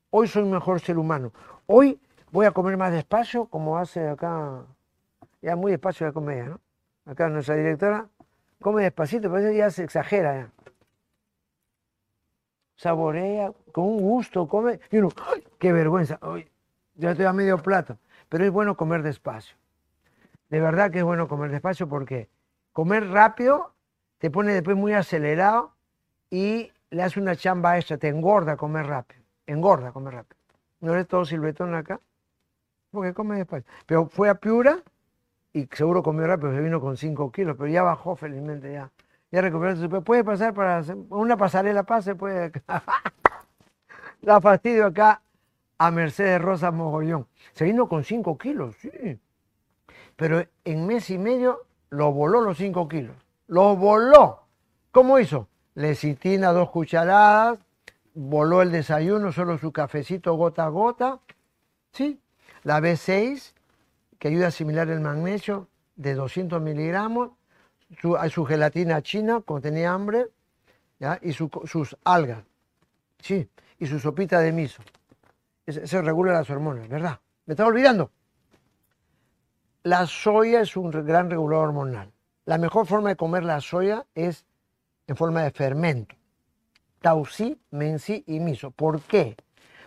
Hoy soy mejor ser humano. Hoy voy a comer más despacio, como hace acá, ya muy despacio la comedia, ¿no? Acá nuestra directora come despacito, pero ya se exagera. Saborea con un gusto, come. Y uno, ¡ay, qué vergüenza! ya estoy a medio plato. Pero es bueno comer despacio. De verdad que es bueno comer despacio porque comer rápido te pone después muy acelerado y le hace una chamba extra, te engorda comer rápido. Engorda comer rápido. ¿No eres todo silvetón acá? Porque come despacio. Pero fue a Piura y seguro comió rápido, se vino con 5 kilos, pero ya bajó felizmente, ya. Ya recuperó su Puede pasar para una pasarela, pase, puede. La fastidio acá a Mercedes Rosa Mogollón. Se vino con 5 kilos, sí. Pero en mes y medio lo voló los 5 kilos. Lo voló. ¿Cómo hizo? Lecitina, dos cucharadas, voló el desayuno, solo su cafecito gota a gota. ¿Sí? La B6, que ayuda a asimilar el magnesio de 200 miligramos, su, su gelatina china cuando tenía hambre, y sus algas, sí, y su sopita de miso. Eso, regula las hormonas, ¿verdad? ¿Me estaba olvidando? La soya es un gran regulador hormonal. La mejor forma de comer la soya es en forma de fermento. Tausí, mensí y miso. ¿Por qué?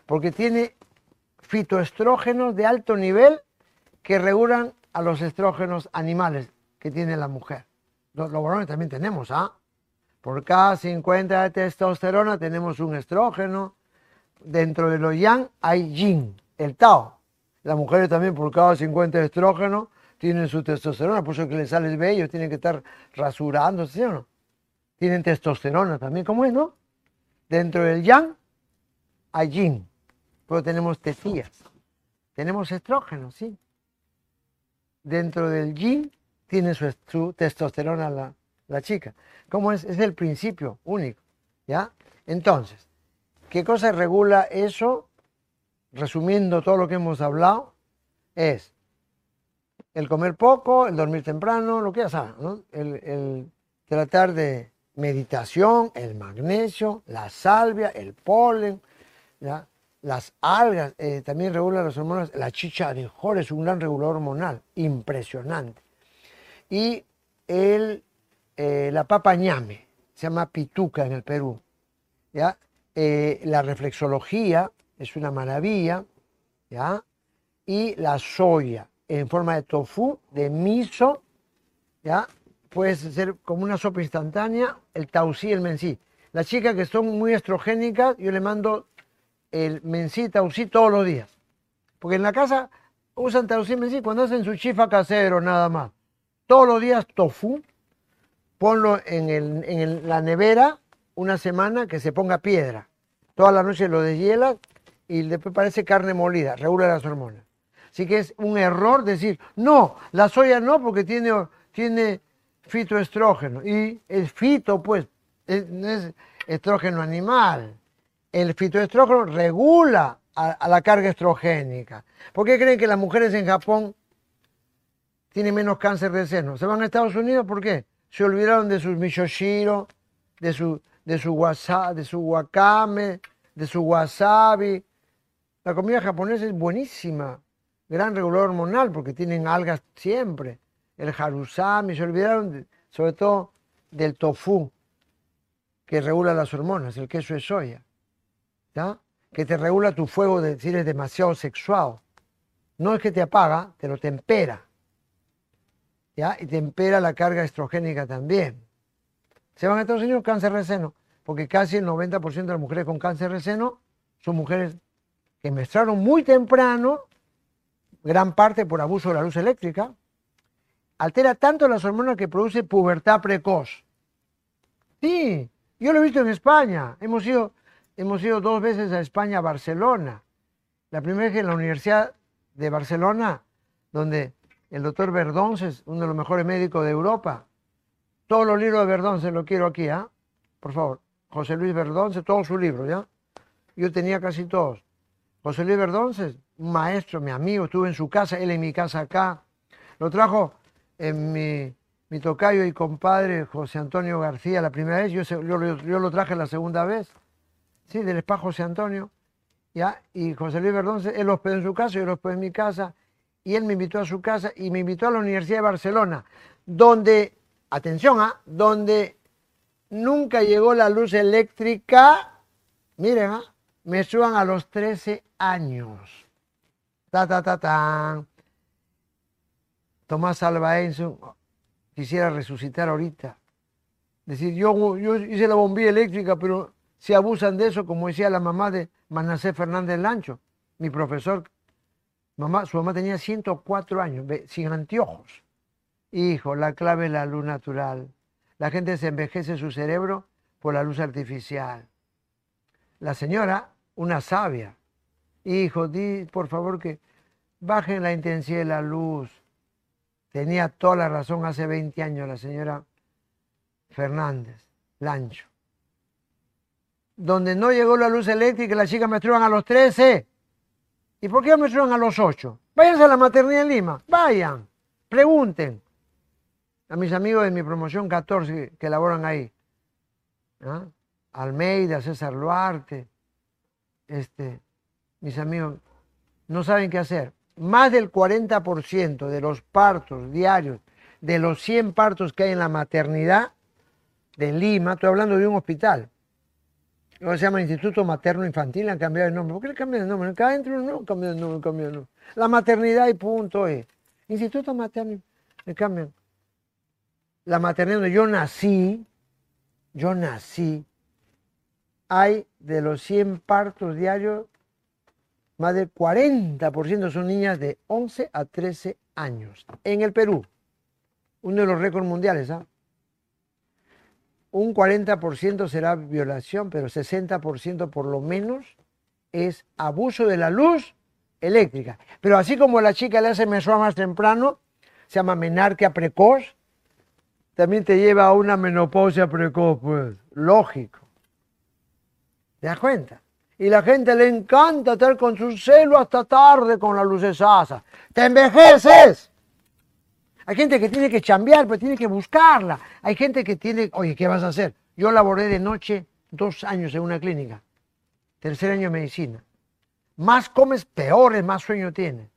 Porque tiene fitoestrógenos de alto nivel que regulan a los estrógenos animales que tiene la mujer. Los, varones también tenemos, ¿ah? Por cada 50 de testosterona tenemos un estrógeno. Dentro de los yang hay yin, el Tao. Las mujeres también por cada 50 de estrógeno tienen su testosterona, por eso que les sale el tienen que estar rasurándose, ¿sí o no? Tienen testosterona también, ¿cómo es, no? Dentro del yang hay yin, pero tenemos tetías, tenemos estrógeno, sí. Dentro del yin tiene su, testosterona la, la chica. ¿Cómo es? Es el principio único, ¿ya? Entonces, ¿qué cosa regula eso? Resumiendo todo lo que hemos hablado, es el comer poco, el dormir temprano, lo que ya saben, ¿no? el, tratar de meditación, el magnesio, la salvia, el polen, las algas, eh, también regula las hormonas, la chicha de jor es un gran regulador hormonal, impresionante. Y el, eh, la papa ñame, se llama pituca en el Perú. ¿ya? Eh, la reflexología es una maravilla, ¿ya? y la soya en forma de tofu, de miso, ¿ya? Puede ser como una sopa instantánea, el tausí, el mensí. Las chicas que son muy estrogénicas, yo le mando el mensí, tausí todos los días. Porque en la casa usan tausí, mensí cuando hacen su chifa casero, nada más. Todos los días tofu, ponlo en, en la nevera una semana que se ponga piedra. Toda la noche lo deshielas y después parece carne molida, regula las hormonas. Así que es un error decir, no, la soya no porque tiene, tiene fitoestrógeno. Y el fito, pues, no es estrógeno animal. El fitoestrógeno regula a, la carga estrogénica. ¿Por qué creen que las mujeres en Japón tienen menos cáncer de seno? ¿Se van a Estados Unidos? ¿Por qué? Se olvidaron de sus misoshiro, de su, de su, de su wakame, de su wasabi. La comida japonesa es buenísima gran regulador hormonal porque tienen algas siempre. El harusami, se olvidaron sobre todo del tofu, que regula las hormonas, el queso de soya, que te regula tu fuego de si eres demasiado sexual. No es que te apaga, te lo tempera. ¿ya? Y tempera la carga estrogénica también. Se van a Estados Unidos cáncer de seno, porque casi el 90% de las mujeres con cáncer de seno son mujeres que menstruaron muy temprano gran parte por abuso de la luz eléctrica, altera tanto las hormonas que produce pubertad precoz. Sí, yo lo he visto en España. Hemos ido, hemos ido dos veces a España, a Barcelona. La primera vez en la Universidad de Barcelona, donde el doctor Verdonces, uno de los mejores médicos de Europa, todos los libros de Verdonces lo quiero aquí, ¿ah? Por favor. José Luis Verdonces, todos sus libros, ¿ya? Yo tenía casi todos. José Luis Verdonces, un maestro, mi amigo, estuve en su casa, él en mi casa acá. Lo trajo en mi, mi tocayo y compadre José Antonio García la primera vez, yo, lo traje la segunda vez, sí, del spa José Antonio, ¿ya? Y José Luis Verdonce, él hospedó en su casa, yo lo hospedé en mi casa, y él me invitó a su casa y me invitó a la Universidad de Barcelona, donde, atención, ¿ah? donde nunca llegó la luz eléctrica, miren, ¿ah? me suban a los 13 años. Ta, ta, ta, ta. Tomás Alba quisiera resucitar ahorita. Decir, yo, yo hice la bombilla eléctrica, pero se abusan de eso, como decía la mamá de Manacé Fernández Lancho, mi profesor. Mamá, su mamá tenía 104 años, sin anteojos. Hijo, la clave es la luz natural. La gente se envejece su cerebro por la luz artificial. La señora, una sabia, hijo, di por favor que bajen la intensidad de la luz. Tenía toda la razón hace 20 años la señora Fernández, Lancho. Donde no llegó la luz eléctrica, las chicas menstruan a los 13. ¿Y por qué menstruan a los 8? Váyanse a la maternidad en Lima, vayan, pregunten a mis amigos de mi promoción 14 que laboran ahí. ¿ah? Almeida, César Luarte, este, mis amigos, no saben qué hacer. Más del 40% de los partos diarios, de los 100 partos que hay en la maternidad de Lima, estoy hablando de un hospital, se llama Instituto Materno Infantil, han cambiado el nombre. ¿Por qué le cambian el nombre? Cada entre no cambian el nombre, cambian el nombre. La maternidad y punto es. Instituto Materno, le cambian. La maternidad donde yo nací, yo nací, hay de los 100 partos diarios, más del 40% son niñas de 11 a 13 años. En el Perú, uno de los récords mundiales, ¿ah? Un 40% será violación, pero 60% por lo menos es abuso de la luz eléctrica. Pero así como la chica le hace menstruar más temprano, se llama menarquia precoz, también te lleva a una menopausia precoz, pues, lógico. ¿Te das cuenta? Y la gente le encanta estar con su celo hasta tarde con la luz asa. ¡Te envejeces! Hay gente que tiene que chambear, pero tiene que buscarla. Hay gente que tiene, oye, ¿qué vas a hacer? Yo laboré de noche dos años en una clínica, tercer año de medicina. Más comes, peores, más sueño tienes.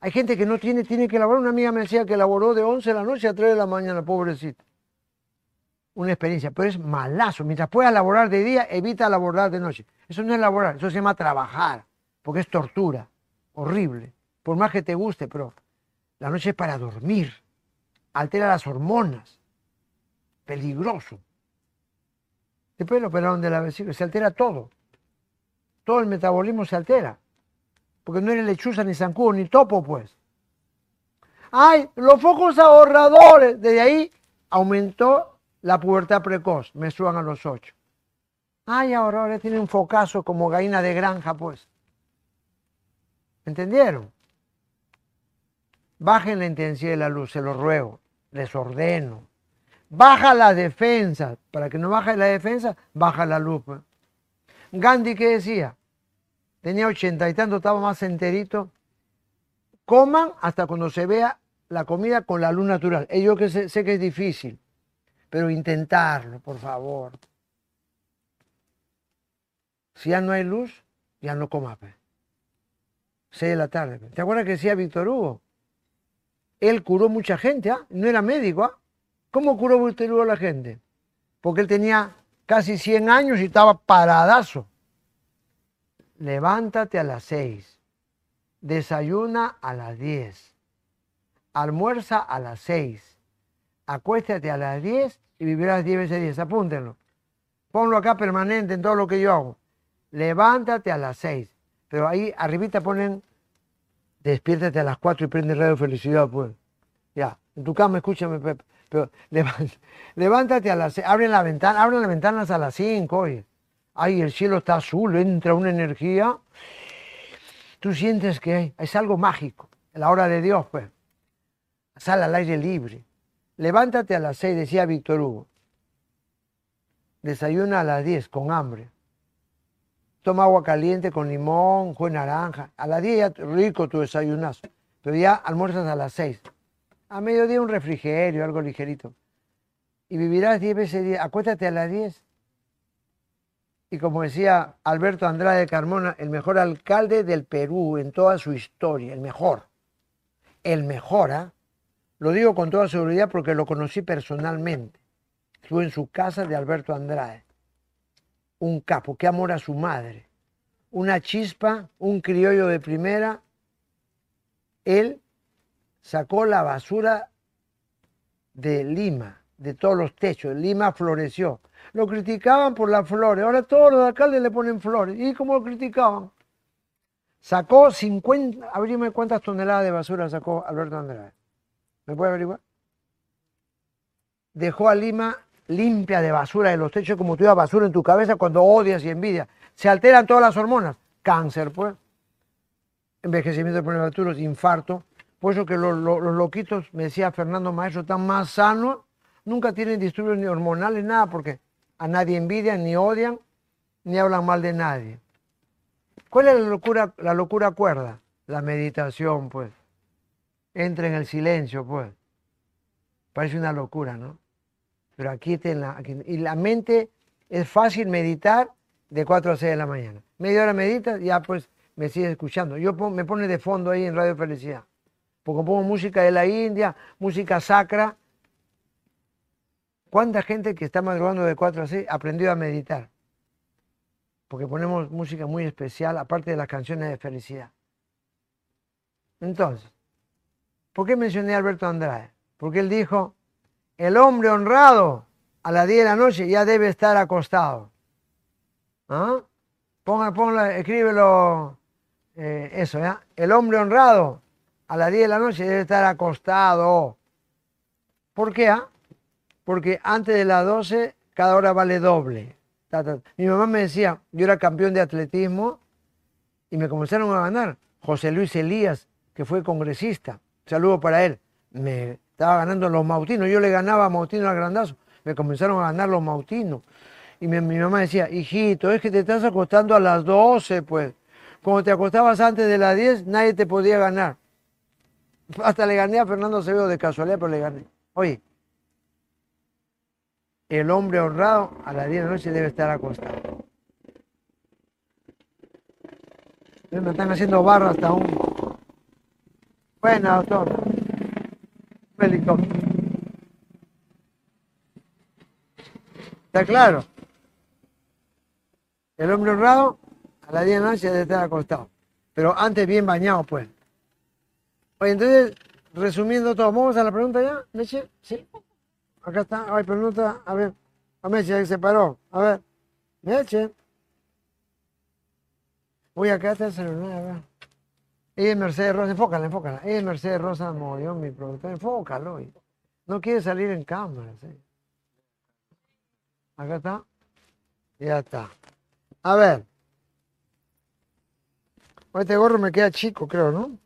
Hay gente que no tiene, tiene que laborar. Una amiga me decía que laboró de 11 de la noche a 3 de la mañana, pobrecita. Una experiencia, pero es malazo. Mientras puedas laborar de día, evita laborar de noche. Eso no es laborar, eso se llama trabajar, porque es tortura, horrible. Por más que te guste, pero la noche es para dormir, altera las hormonas, peligroso. Después lo operaron de la vesícula, se altera todo. Todo el metabolismo se altera. Porque no eres lechuza, ni zancudo, ni topo, pues. ¡Ay! Los focos ahorradores. Desde ahí aumentó la pubertad precoz. Me suban a los ocho. ¡Ay! Ahora, ahora tiene un focazo como gallina de granja, pues. ¿Entendieron? Bajen la intensidad de la luz, se lo ruego, les ordeno. Baja la defensa, para que no baje la defensa, baja la luz. Pues. Gandhi, ¿qué decía? Tenía ochenta y tanto, estaba más enterito. Coman hasta cuando se vea la comida con la luz natural. Eh, yo que sé, sé que es difícil, pero intentarlo, por favor. Si ya no hay luz, ya no coma. Pues. Seis de la tarde. Pues. ¿Te acuerdas que decía Víctor Hugo? Él curó mucha gente, ¿ah? no era médico. ¿ah? ¿Cómo curó usted a la gente? Porque él tenía casi 100 años y estaba paradazo. Levántate a las 6, desayuna a las 10, almuerza a las 6, acuéstate a las 10 y vivirás 10 veces 10. Apúntenlo. Ponlo acá permanente en todo lo que yo hago. Levántate a las 6. Pero ahí arribita ponen despiértate a las 4 y prende Radio Felicidad, pues. Ya, en tu cama, escúchame, Pepe. Pero levántate a las abren la ventana, abren las ventanas a las 5, oye. Ay, el cielo está azul, entra una energía. Tú sientes que es algo mágico, la hora de Dios, pues. Sal al aire libre. Levántate a las 6, decía Víctor Hugo. Desayuna a las 10 con hambre toma agua caliente con limón, de naranja. A las 10 ya rico tu desayunazo, pero ya almuerzas a las 6. A mediodía un refrigerio, algo ligerito. Y vivirás 10 veces día. Acuéstate a las 10. Y como decía Alberto Andrade Carmona, el mejor alcalde del Perú en toda su historia, el mejor. El mejor, ¿ah? Lo digo con toda seguridad porque lo conocí personalmente. Estuve en su casa de Alberto Andrade un capo, qué amor a su madre, una chispa, un criollo de primera. Él sacó la basura de Lima, de todos los techos. Lima floreció. Lo criticaban por las flores. Ahora todos los alcaldes le ponen flores. ¿Y cómo lo criticaban? Sacó 50, abrime cuántas toneladas de basura sacó Alberto Andrade. ¿Me puede averiguar? Dejó a Lima limpia de basura de los techos, como tú basura en tu cabeza cuando odias y envidias. Se alteran todas las hormonas. Cáncer, pues. Envejecimiento de prematuros, infarto. Por eso que los, loquitos, me decía Fernando Maestro, están más sanos, nunca tienen disturbios ni hormonales, nada, porque a nadie envidian, ni odian, ni hablan mal de nadie. ¿Cuál es la locura, la locura cuerda? La meditación, pues. Entra en el silencio, pues. Parece una locura, ¿no? Pero aquí, te la, y la mente es fácil meditar de 4 a 6 de la mañana. Media hora medita, ya pues me sigue escuchando. Yo me pone de fondo ahí en Radio Felicidad. Porque pongo música de la India, música sacra. ¿Cuánta gente que está madrugando de 4 a 6 aprendió a meditar? Porque ponemos música muy especial, aparte de las canciones de felicidad. Entonces, ¿por qué mencioné a Alberto Andrade? Porque él dijo, el hombre honrado a las 10 de la noche ya debe estar acostado. ¿Ah? Ponga, ponga, escríbelo, eh, eso, ¿ya? El hombre honrado a las 10 de la noche debe estar acostado. ¿Por qué? ah? Porque antes de las 12 cada hora vale doble. Mi mamá me decía, yo era campeón de atletismo y me comenzaron a ganar. José Luis Elías, que fue congresista, saludo para él, me estaba ganando los mautinos, yo le ganaba a Mautino al grandazo, me comenzaron a ganar los mautinos. Y mi, mamá decía, hijito, es que te estás acostando a las 12, pues. Cuando te acostabas antes de las 10, nadie te podía ganar. Hasta le gané a Fernando Acevedo de casualidad, pero le gané. Oye, el hombre honrado a las 10 de la noche debe estar acostado. Me están haciendo barra hasta un... Buena, doctor. Helicóptero. ¿Está claro? El hombre honrado a las 10 de la noche debe estar acostado. Pero antes bien bañado, pues. Oye, entonces, resumiendo todo, ¿vamos a la pregunta ya, Meche? Sí. Acá está, hay pregunta, a ver, a Meche, se paró, a ver, Meche. Uy, acá está a ver. Ella es Mercedes Rosa, enfócala, enfócala. Ella es Mercedes Rosa Mollón, mi productor, enfócalo. No quiere salir en cámara, sí. Acá está. Ya está. A ver. Este gorro me queda chico, creo, ¿no?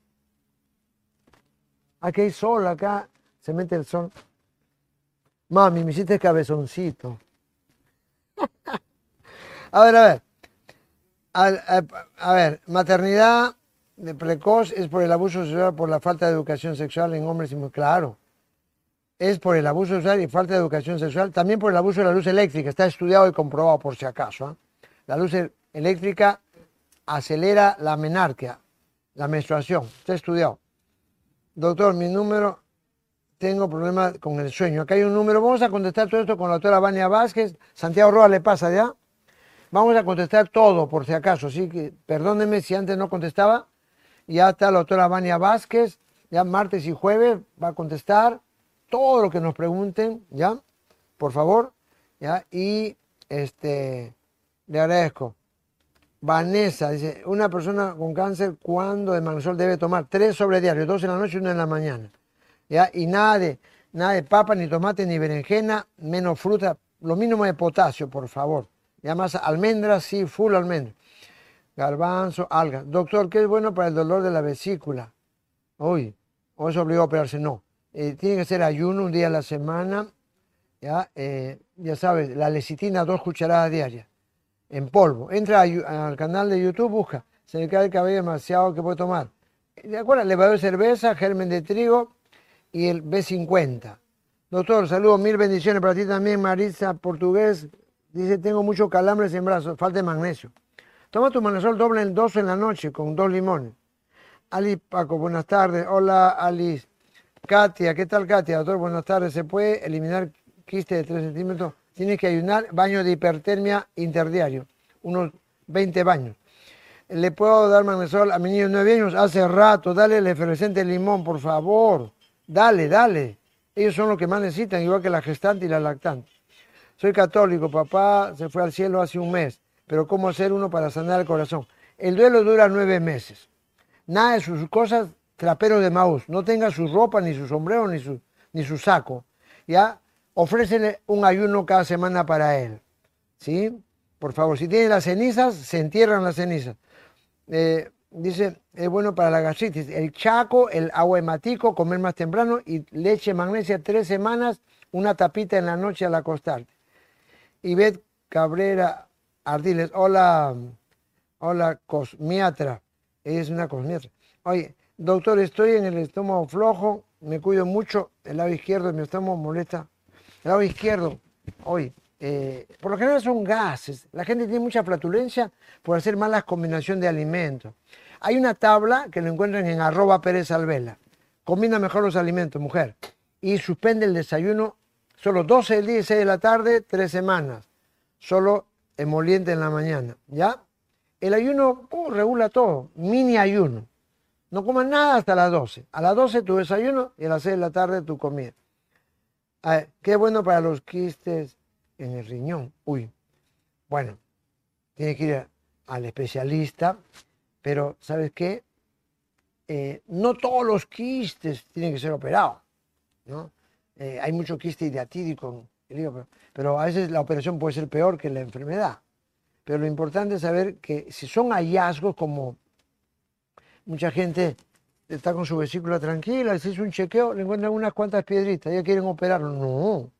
Aquí hay sol, acá se mete el sol. Mami, me hiciste cabezoncito. a ver, a ver. A ver, maternidad de precoz es por el abuso sexual, por la falta de educación sexual en hombres y mujeres. Claro. Es por el abuso sexual y falta de educación sexual. También por el abuso de la luz eléctrica. Está estudiado y comprobado por si acaso. ¿ah? La luz e- eléctrica acelera la menarquia, la menstruación. Está estudiado. Doctor, mi número, tengo problemas con el sueño. Acá hay un número. Vamos a contestar todo esto con la doctora Vania Vázquez. Santiago Roa le pasa ya. Vamos a contestar todo por si acaso. Así que perdónenme si antes no contestaba. Ya está la doctora Vania Vázquez. Ya martes y jueves va a contestar todo lo que nos pregunten. Ya, por favor. Ya, y este, le agradezco. Vanessa dice, una persona con cáncer, ¿cuándo de magnesol debe tomar? Tres sobre diario, dos en la noche y uno en la mañana. ¿Ya? Y nada de, nada de papa, ni tomate, ni berenjena, menos fruta, lo mínimo de potasio, por favor. Ya más almendras, sí, full almendras. Garbanzo, algas. Doctor, ¿qué es bueno para el dolor de la vesícula? Uy, o es obligado a operarse, no. Eh, tiene que ser ayuno un día a la semana, ya, eh, ya sabes, la lecitina, dos cucharadas diarias en polvo. Entra al canal de YouTube, busca. Se le cae el cabello demasiado que puede tomar. ¿De acuerdo? Levadura de cerveza, germen de trigo y el B50. Doctor, saludos, mil bendiciones para ti también, Marisa Portugués. Dice, tengo muchos calambres en brazos, falta de magnesio. Toma tu magnesol doble en dos en la noche con dos limones. Ali Paco, buenas tardes. Hola, Alice. Katia, ¿qué tal, Katia? Doctor, buenas tardes. ¿Se puede eliminar quiste de 3 centímetros? Tienes que ayunar, baño de hipertermia interdiario, unos 20 baños. ¿Le puedo dar magnesol a mi niño de 9 años? Hace rato, dale el efervescente limón, por favor. Dale, dale. Ellos son los que más necesitan, igual que la gestante y la lactante. Soy católico, papá se fue al cielo hace un mes, pero ¿cómo hacer uno para sanar el corazón? El duelo dura nueve meses. Nada de sus cosas traperos de Maús. No tenga su ropa, ni su sombrero, ni su, ni su saco. ¿Ya? Ofrécele un ayuno cada semana para él. ¿Sí? Por favor, si tiene las cenizas, se entierran las cenizas. Eh, dice, es bueno para la gastritis. El chaco, el agua hematico, comer más temprano y leche magnesia tres semanas, una tapita en la noche al acostarte. Ivette Cabrera Ardiles, hola, hola cosmiatra, ella es una cosmiatra. Oye, doctor, estoy en el estómago flojo, me cuido mucho, el lado izquierdo de mi estómago molesta. El lado izquierdo, hoy, eh, por lo general son gases. La gente tiene mucha flatulencia por hacer malas combinaciones de alimentos. Hay una tabla que lo encuentran en arroba Pérez Alvela. Combina mejor los alimentos, mujer. Y suspende el desayuno solo 12 del día y 6 de la tarde, tres semanas. Solo emoliente en la mañana. ¿Ya? El ayuno regula todo. Mini ayuno. No comas nada hasta las 12. A las 12 tu desayuno y a las 6 de la tarde tu comida. A ver, qué bueno para los quistes en el riñón. Uy, bueno, tiene que ir al especialista, pero ¿sabes qué? eh, no todos los quistes tienen que ser operados. ¿no? Eh, hay mucho quiste hidratídico en el hígado, pero a veces la operación puede ser peor que la enfermedad. Pero lo importante es saber que si son hallazgos como mucha gente está con su vesícula tranquila, se hizo un chequeo, le encuentran unas cuantas piedritas, ya quieren operarlo. No.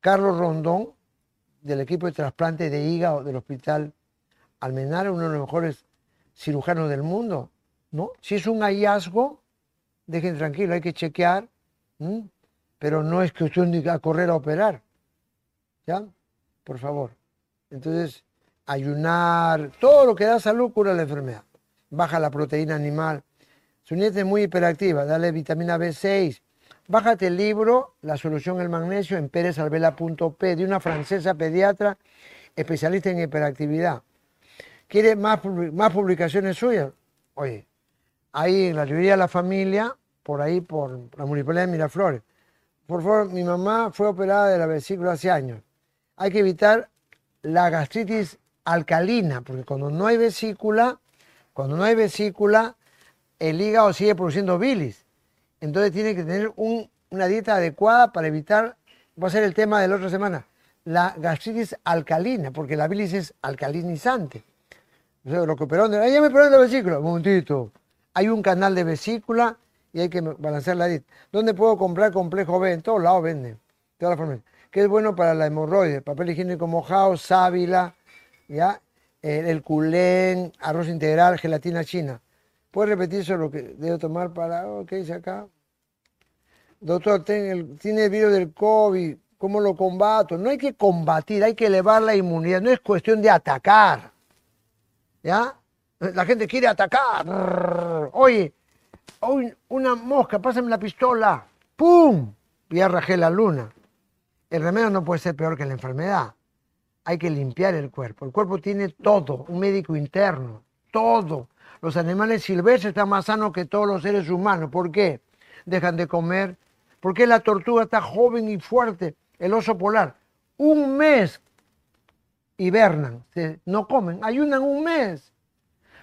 Carlos Rondón, del equipo de trasplante de hígado del Hospital Almenar, uno de los mejores cirujanos del mundo. ¿no? Si es un hallazgo, dejen tranquilo, hay que chequear, pero no es diga a correr a operar. ¿Ya? Por favor. Entonces, ayunar, todo lo que da salud cura la enfermedad. Baja la proteína animal. Su nieta es muy hiperactiva, dale vitamina B6. Bájate el libro La solución al magnesio en perezalvela.p de una francesa pediatra especialista en hiperactividad. ¿Quiere más, más publicaciones suyas? Oye, ahí en la librería de la familia, por ahí, por la municipalidad de Miraflores. Por favor, mi mamá fue operada de la vesícula hace años. Hay que evitar la gastritis alcalina, porque cuando no hay vesícula, cuando no hay vesícula, el hígado sigue produciendo bilis. Entonces tiene que tener una dieta adecuada para evitar, va a ser el tema de la otra semana, la gastritis alcalina, porque la bilis es alcalinizante. lo que operó, ahí ya me operó la vesícula, un momentito. Hay un canal de vesícula y hay que balancear la dieta. ¿Dónde puedo comprar complejo B? En todos lados venden, de todas formas. Que es bueno para la hemorroides, papel higiénico mojado, sábila, ¿ya? El, el culén, arroz integral, gelatina china. ¿Puede repetir eso lo que debo tomar para, oh, ¿qué dice acá? Doctor, tiene el virus del COVID, ¿cómo lo combato? No hay que combatir, hay que elevar la inmunidad, no es cuestión de atacar. ¿Ya? La gente quiere atacar. Oye, una mosca, pásame la pistola. ¡Pum! Ya rajé la luna. El remedio no puede ser peor que la enfermedad. Hay que limpiar el cuerpo. El cuerpo tiene todo, un médico interno, todo. Los animales silvestres están más sanos que todos los seres humanos. ¿Por qué? Dejan de comer. ¿Por qué la tortuga está joven y fuerte? El oso polar. Un mes hibernan, no comen, ayunan un mes.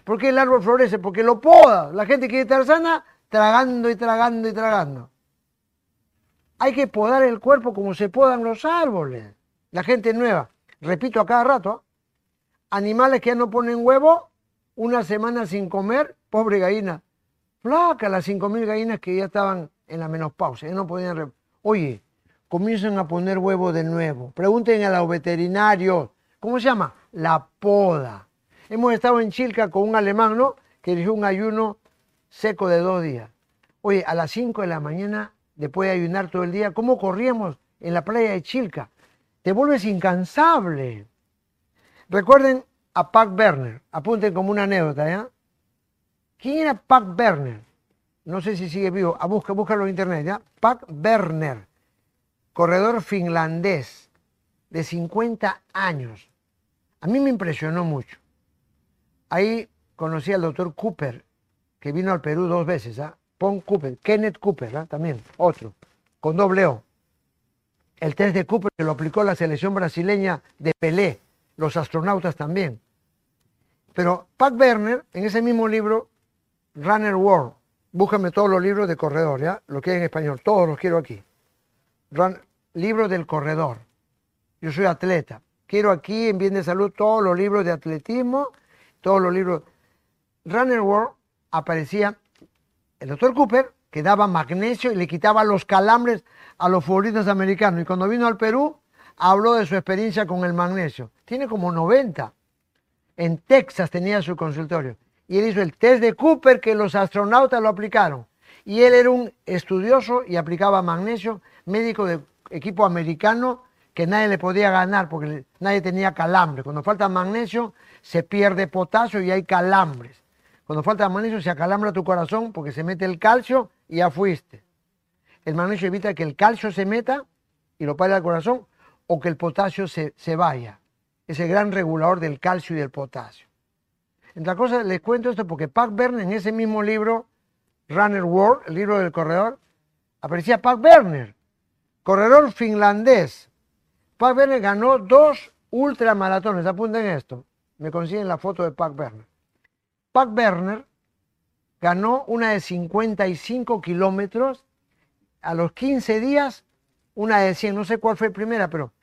¿Por qué el árbol florece? Porque lo poda. La gente quiere estar sana tragando y tragando y tragando. Hay que podar el cuerpo como se podan los árboles. La gente nueva, repito a cada rato, animales que ya no ponen huevo, una semana sin comer, pobre gallina, flaca las cinco mil gallinas que ya estaban en la menopausia, ya no podían... Oye, comienzan a poner huevo de nuevo. Pregunten a los veterinarios, ¿cómo se llama? La poda. Hemos estado en Chilca con un alemán, ¿no? Que hizo un ayuno seco de dos días. Oye, a las 5 de la mañana, después de ayunar todo el día, ¿cómo corríamos en la playa de Chilca? Te vuelves incansable. Recuerden a Pac Berner. Apunten como una anécdota, ¿ya? ¿Quién era Pac Berner? No sé si sigue vivo. A busca, búscalo en internet, ¿ya? Pac Berner, corredor finlandés de 50 años. A mí me impresionó mucho. Ahí conocí al doctor Cooper, que vino al Perú dos veces, ¿ah? Pon Cooper, Kenneth Cooper, ¿ah? también, otro, con doble O. El test de Cooper lo aplicó la selección brasileña de Pelé, los astronautas también. Pero Pat Werner, en ese mismo libro, Runner World, búscame todos los libros de corredor, ¿ya? Lo que hay en español, todos los quiero aquí. libro del corredor. Yo soy atleta. Quiero aquí en Bien de Salud todos los libros de atletismo, todos los libros. Runner World aparecía el doctor Cooper, que daba magnesio y le quitaba los calambres a los futbolistas americanos. Y cuando vino al Perú, habló de su experiencia con el magnesio. Tiene como 90 en Texas tenía su consultorio. Y él hizo el test de Cooper que los astronautas lo aplicaron. Y él era un estudioso y aplicaba magnesio, médico de equipo americano, que nadie le podía ganar porque nadie tenía calambre. Cuando falta magnesio, se pierde potasio y hay calambres. Cuando falta magnesio, se acalambra tu corazón porque se mete el calcio y ya fuiste. El magnesio evita que el calcio se meta y lo pare al corazón o que el potasio se, se vaya es el gran regulador del calcio y del potasio. Entre cosas, les cuento esto porque Pac Berner, en ese mismo libro, Runner World, el libro del corredor, aparecía Pac Berner, corredor finlandés. Pac Berner ganó dos ultramaratones, apunten esto, me consiguen la foto de Pac Berner. Pac Berner ganó una de 55 kilómetros, a los 15 días una de 100, no sé cuál fue primera, pero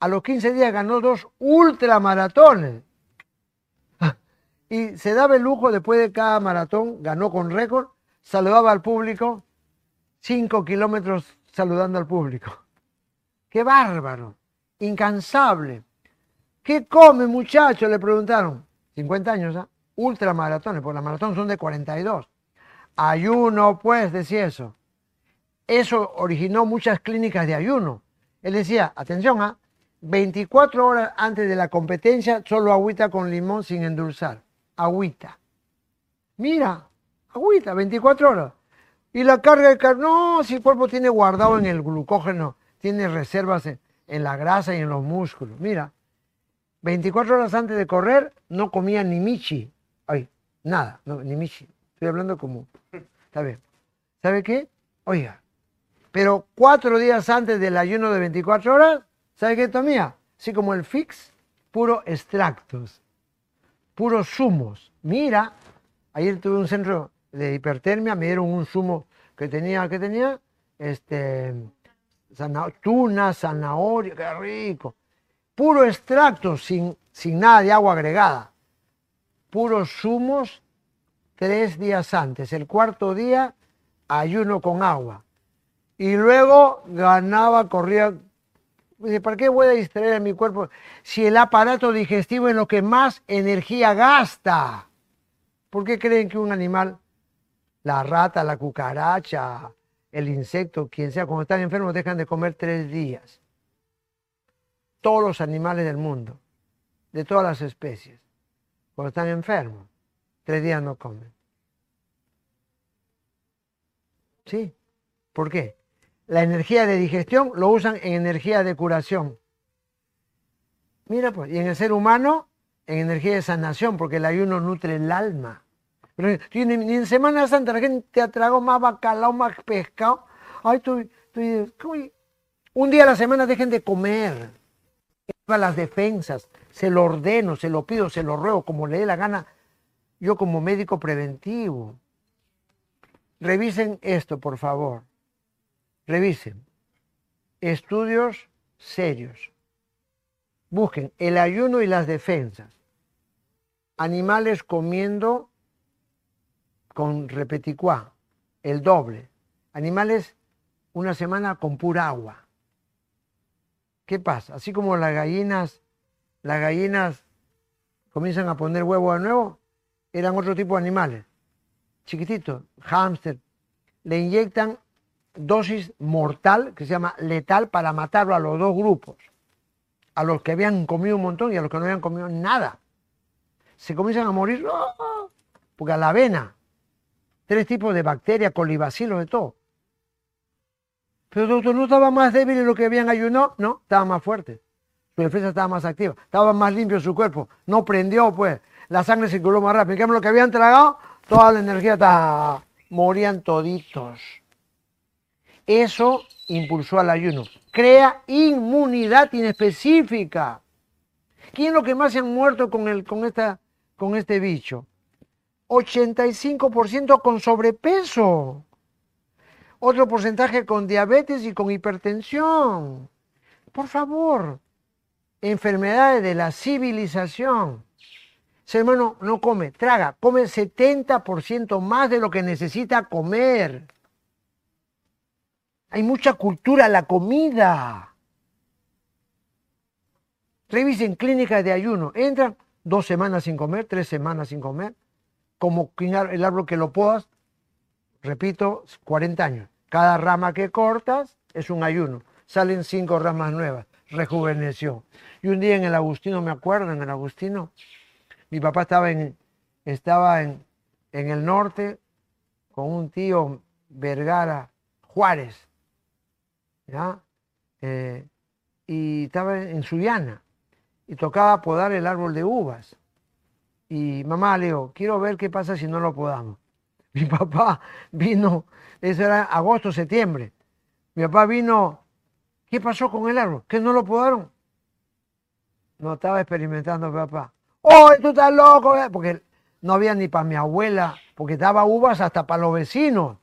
a los 15 días ganó dos ultramaratones. Y se daba el lujo después de cada maratón, ganó con récord, saludaba al público, 5 kilómetros saludando al público. ¡Qué bárbaro! Incansable. ¿Qué come, muchacho? Le preguntaron. 50 años, ¿ah? Ultramaratones, porque las maratones son de 42. Ayuno, pues, decía eso. Eso originó muchas clínicas de ayuno. Él decía, atención, ¿ah? 24 horas antes de la competencia, solo agüita con limón sin endulzar. Agüita. Mira, agüita, 24 horas. Y la carga de carne, no, si el cuerpo tiene guardado en el glucógeno, tiene reservas en, la grasa y en los músculos. Mira, 24 horas antes de correr no comía ni michi. Ay, nada, no, ni michi. Estoy hablando como. Está. ¿Sabe qué? Oiga, pero cuatro días antes del ayuno de 24 horas, ¿sabe qué tomía? Así como el fix, puro extractos, puros zumos. Mira, ayer tuve un centro de hipertermia, me dieron un zumo que tenía, que tenía, este, tuna, zanahoria, qué rico. Puro extracto, sin, sin nada de agua agregada. Puros zumos tres días antes. El cuarto día, ayuno con agua. Y luego ganaba, corría. ¿Para qué voy a distraer a mi cuerpo si el aparato digestivo es lo que más energía gasta? ¿Por qué creen que un animal, la rata, la cucaracha, el insecto, quien sea, cuando están enfermos dejan de comer tres días. Todos los animales del mundo, de todas las especies, cuando están enfermos, tres días no comen. ¿Sí? ¿Por qué? La energía de digestión lo usan en energía de curación. Mira pues, y en el ser humano, en energía de sanación, porque el ayuno nutre el alma. Pero ni, en Semana Santa la gente ha tragado más bacalao, más pescado. Ay, tú, un día a la semana dejen de comer. A las defensas, se lo ordeno, se lo pido, se lo ruego, como le dé la gana, yo como médico preventivo. Revisen esto, por favor. Revisen. Estudios serios. Busquen el ayuno y las defensas. Animales comiendo con repeticuá, el doble. Animales una semana con pura agua. ¿Qué pasa? Así como las gallinas, las gallinas comienzan a poner huevo de nuevo, eran otro tipo de animales, chiquititos, hámster. Le inyectan dosis mortal, que se llama letal, para matarlo a los dos grupos. A los que habían comido un montón y a los que no habían comido nada. Se comienzan a morir, ¡oh! porque a la avena tres tipos de bacterias, colibacilos, de todo. Pero doctor, ¿no estaba más débil de lo que habían ayunado? No, estaba más fuerte. Su defensa estaba más activa, estaba más limpio su cuerpo, no prendió, pues. La sangre circuló más rápido. En lo que habían tragado, toda la energía estaba... morían toditos. Eso impulsó al ayuno. Crea inmunidad inespecífica. ¿Quién es lo que más se han muerto con, el, con, esta, con este bicho? 85% con sobrepeso. Otro porcentaje con diabetes y con hipertensión. Por favor, enfermedades de la civilización. Ese hermano no come, traga, come 70% más de lo que necesita comer. Hay mucha cultura la comida. Revisen clínicas de ayuno. Entran dos semanas sin comer, tres semanas sin comer como el árbol que lo podas, repito, 40 años. Cada rama que cortas es un ayuno. Salen cinco ramas nuevas. Rejuveneció. Y un día en el Agustino, me acuerdo, en el Agustino, mi papá estaba en, estaba en, el norte con un tío Vergara Juárez. ¿ya? Eh, y estaba en Suyana y tocaba podar el árbol de uvas. Y mamá, le digo, quiero ver qué pasa si no lo podamos. Mi papá vino, eso era agosto, septiembre. Mi papá vino, ¿qué pasó con el árbol? ¿Que no lo podaron? No estaba experimentando papá. ¡Oh, tú estás loco! Eh", porque no había ni para mi abuela, porque daba uvas hasta para los vecinos.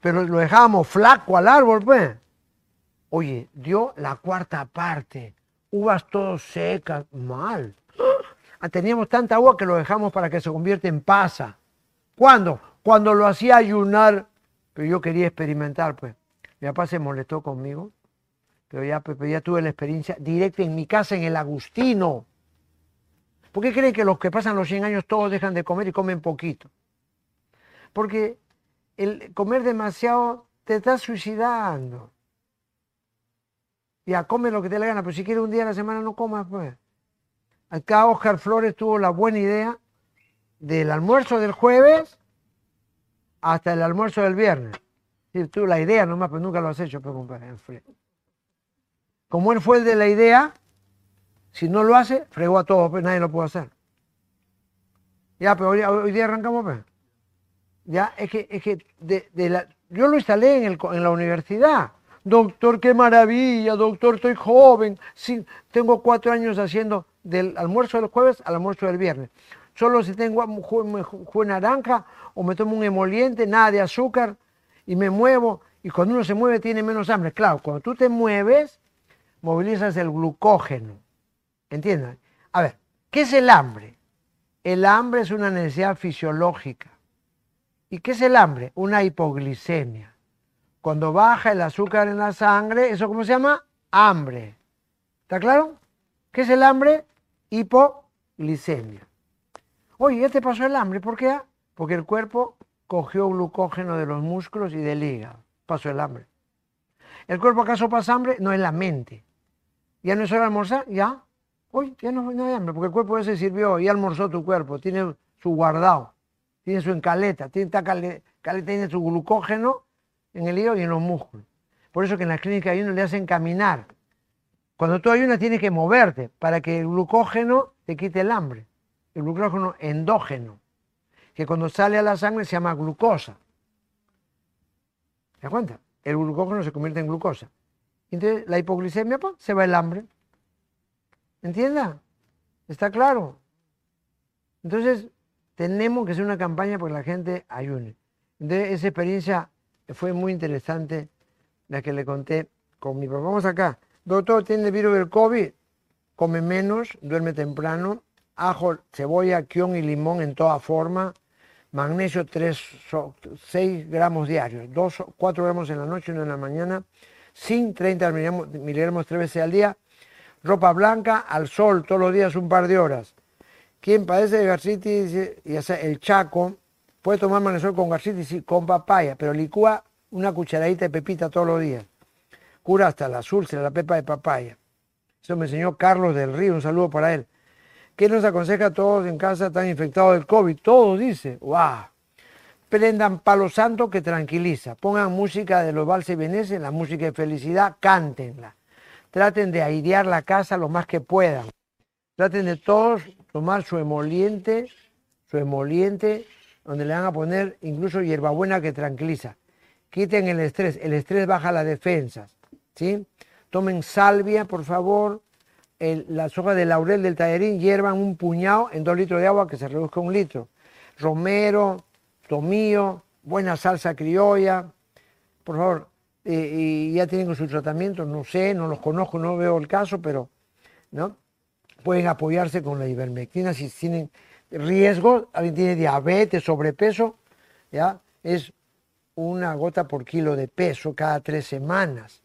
Pero lo dejábamos flaco al árbol, pues. Oye, dio la cuarta parte. Uvas todas secas, mal. Teníamos tanta agua que lo dejamos para que se convierta en pasa. ¿Cuándo? Cuando lo hacía ayunar, pero yo quería experimentar, pues. Mi papá se molestó conmigo, pero ya, pues, ya tuve la experiencia directa en mi casa, en el Agustino. ¿Por qué creen que los que pasan los 100 años todos dejan de comer y comen poquito? Porque el comer demasiado te está suicidando. Ya, come lo que te le gana, pero si quieres un día a la semana no comas, pues. Acá Oscar Flores tuvo la buena idea del almuerzo del jueves hasta el almuerzo del viernes. Sí, tú la idea nomás, pero nunca lo has hecho, pero pues, compadre. Como él fue el de la idea, si no lo hace, fregó a todos, pues nadie lo puede hacer. Ya, pero hoy, día arrancamos, pues. Ya, es que, es que de, la, yo lo instalé en, el, en la universidad. Doctor, qué maravilla, doctor, estoy joven. Sí, tengo cuatro años haciendo del almuerzo del jueves al almuerzo del viernes. Solo si tengo jugo naranja o me tomo un emoliente, nada de azúcar y me muevo. Y cuando uno se mueve tiene menos hambre. Claro, cuando tú te mueves, movilizas el glucógeno. ¿Entiendes? A ver, ¿qué es el hambre? El hambre es una necesidad fisiológica. ¿Y qué es el hambre? Una hipoglicemia. Cuando baja el azúcar en la sangre, ¿eso cómo se llama? Hambre. ¿Está claro? ¿Qué es el hambre? Hipoglicemia. Oye, ya te pasó el hambre, ¿por qué? Porque el cuerpo cogió glucógeno de los músculos y del hígado. Pasó el hambre. ¿El cuerpo acaso pasa hambre? No, es la mente. ¿Ya no es hora de almorzar? ¿Ya? Uy, ya no, hay hambre, porque el cuerpo ya se sirvió, y almorzó tu cuerpo, tiene su guardado, tiene su encaleta, tiene, caleta, tiene su glucógeno en el hígado y en los músculos. Por eso que en la clínica hay uno le hacen caminar. Cuando tú ayunas tienes que moverte para que el glucógeno te quite el hambre. El glucógeno endógeno, que cuando sale a la sangre se llama glucosa. ¿Te das cuenta? El glucógeno se convierte en glucosa. Entonces la hipoglicemia, pues, se va el hambre. ¿Entienda? ¿Está claro? Entonces, tenemos que hacer una campaña para que la gente ayune. Entonces, esa experiencia fue muy interesante, la que le conté con mi papá. Vamos acá. Doctor, ¿tiene virus del COVID? Come menos, duerme temprano, ajo, cebolla, quión y limón en toda forma, magnesio 3, 6 gramos diarios, 2, 4 gramos en la noche y 1 en la mañana, sin 30 miligramos tres veces al día, ropa blanca al sol todos los días un par de horas. Quien padece de gastritis, y sea el chaco, puede tomar magnesol con gastritis y con papaya, pero licúa una cucharadita de pepita todos los días. Cura hasta la úlceras, la pepa de papaya. Eso me enseñó Carlos del Río, un saludo para él. ¿Qué nos aconseja a todos en casa están infectados del COVID? Todos, dice. ¡Wow! Prendan palo santo que tranquiliza. Pongan música de los valses veneses, la música de felicidad, cántenla traten de airear la casa lo más que puedan. Traten de todos tomar su emoliente, su emoliente, donde le van a poner incluso hierbabuena que tranquiliza. Quiten el estrés, el estrés baja las defensas. ¿sí? Tomen salvia, por favor, las hojas de laurel del tallerín, hiervan un puñado en dos litros de agua que se reduzca un litro. Romero, tomillo, buena salsa criolla. Por favor, eh, y ya tienen su tratamiento, no sé, no los conozco, no veo el caso, pero ¿no? pueden apoyarse con la ivermectina si tienen riesgo, alguien tiene diabetes, sobrepeso, ¿ya? es una gota por kilo de peso cada tres semanas.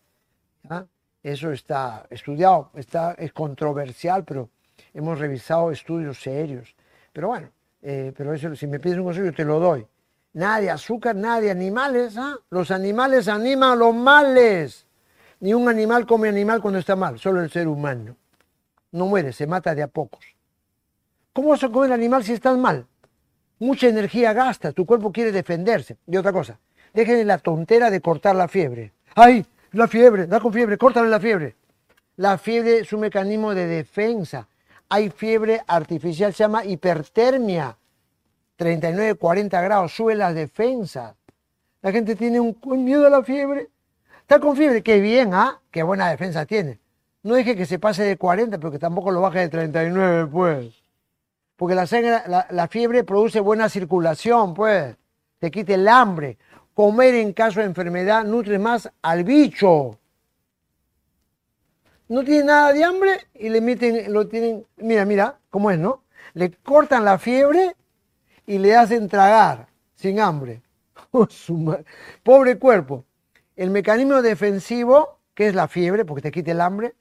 Eso está estudiado, está, es controversial, pero hemos revisado estudios serios. Pero bueno, eh, pero eso, si me pides un consejo, yo te lo doy. Nada de azúcar, nada de animales. ¿ah? Los animales animan a los males. Ni un animal come animal cuando está mal, solo el ser humano. No muere, se mata de a pocos. ¿Cómo vas a comer animal si estás mal? Mucha energía gasta, tu cuerpo quiere defenderse. Y otra cosa, déjenle la tontera de cortar la fiebre. ¡Ay! La fiebre, da con fiebre, córtale la fiebre. La fiebre es un mecanismo de defensa. Hay fiebre artificial, se llama hipertermia. 39, 40 grados, sube las defensas. La gente tiene un, miedo a la fiebre. Está con fiebre, qué bien, ¿ah? Qué buena defensa tiene. No deje que se pase de 40, pero que tampoco lo baje de 39 después. Porque la, sangre, la, la fiebre produce buena circulación, pues. Te quita el hambre. Comer en caso de enfermedad nutre más al bicho. No tiene nada de hambre y le meten, lo tienen, mira, mira, cómo es, ¿no? Le cortan la fiebre y le hacen tragar sin hambre. Oh, Pobre cuerpo. El mecanismo defensivo, que es la fiebre, porque te quita el hambre,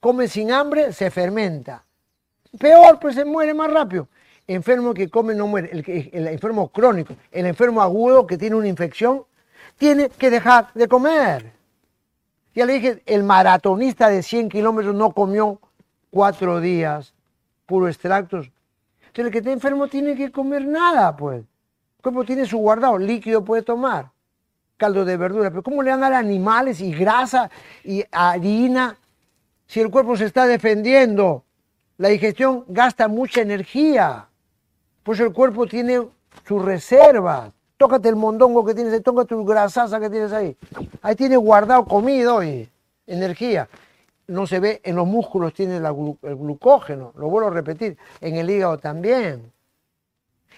come sin hambre, se fermenta. Peor, pues se muere más rápido. Enfermo que come no muere. El, el enfermo crónico, el enfermo agudo que tiene una infección, tiene que dejar de comer. Ya le dije, el maratonista de 100 kilómetros no comió cuatro días, puro extractos. Entonces el que está enfermo tiene que comer nada, pues. El cuerpo tiene su guardado, líquido puede tomar, caldo de verdura, pero ¿cómo le van a dar animales y grasa y harina si el cuerpo se está defendiendo? La digestión gasta mucha energía, pues el cuerpo tiene sus reservas. Tócate el mondongo que tienes ahí, tócate tu grasasa que tienes ahí. Ahí tiene guardado comido y energía. No se ve, en los músculos tiene el glucógeno, lo vuelvo a repetir, en el hígado también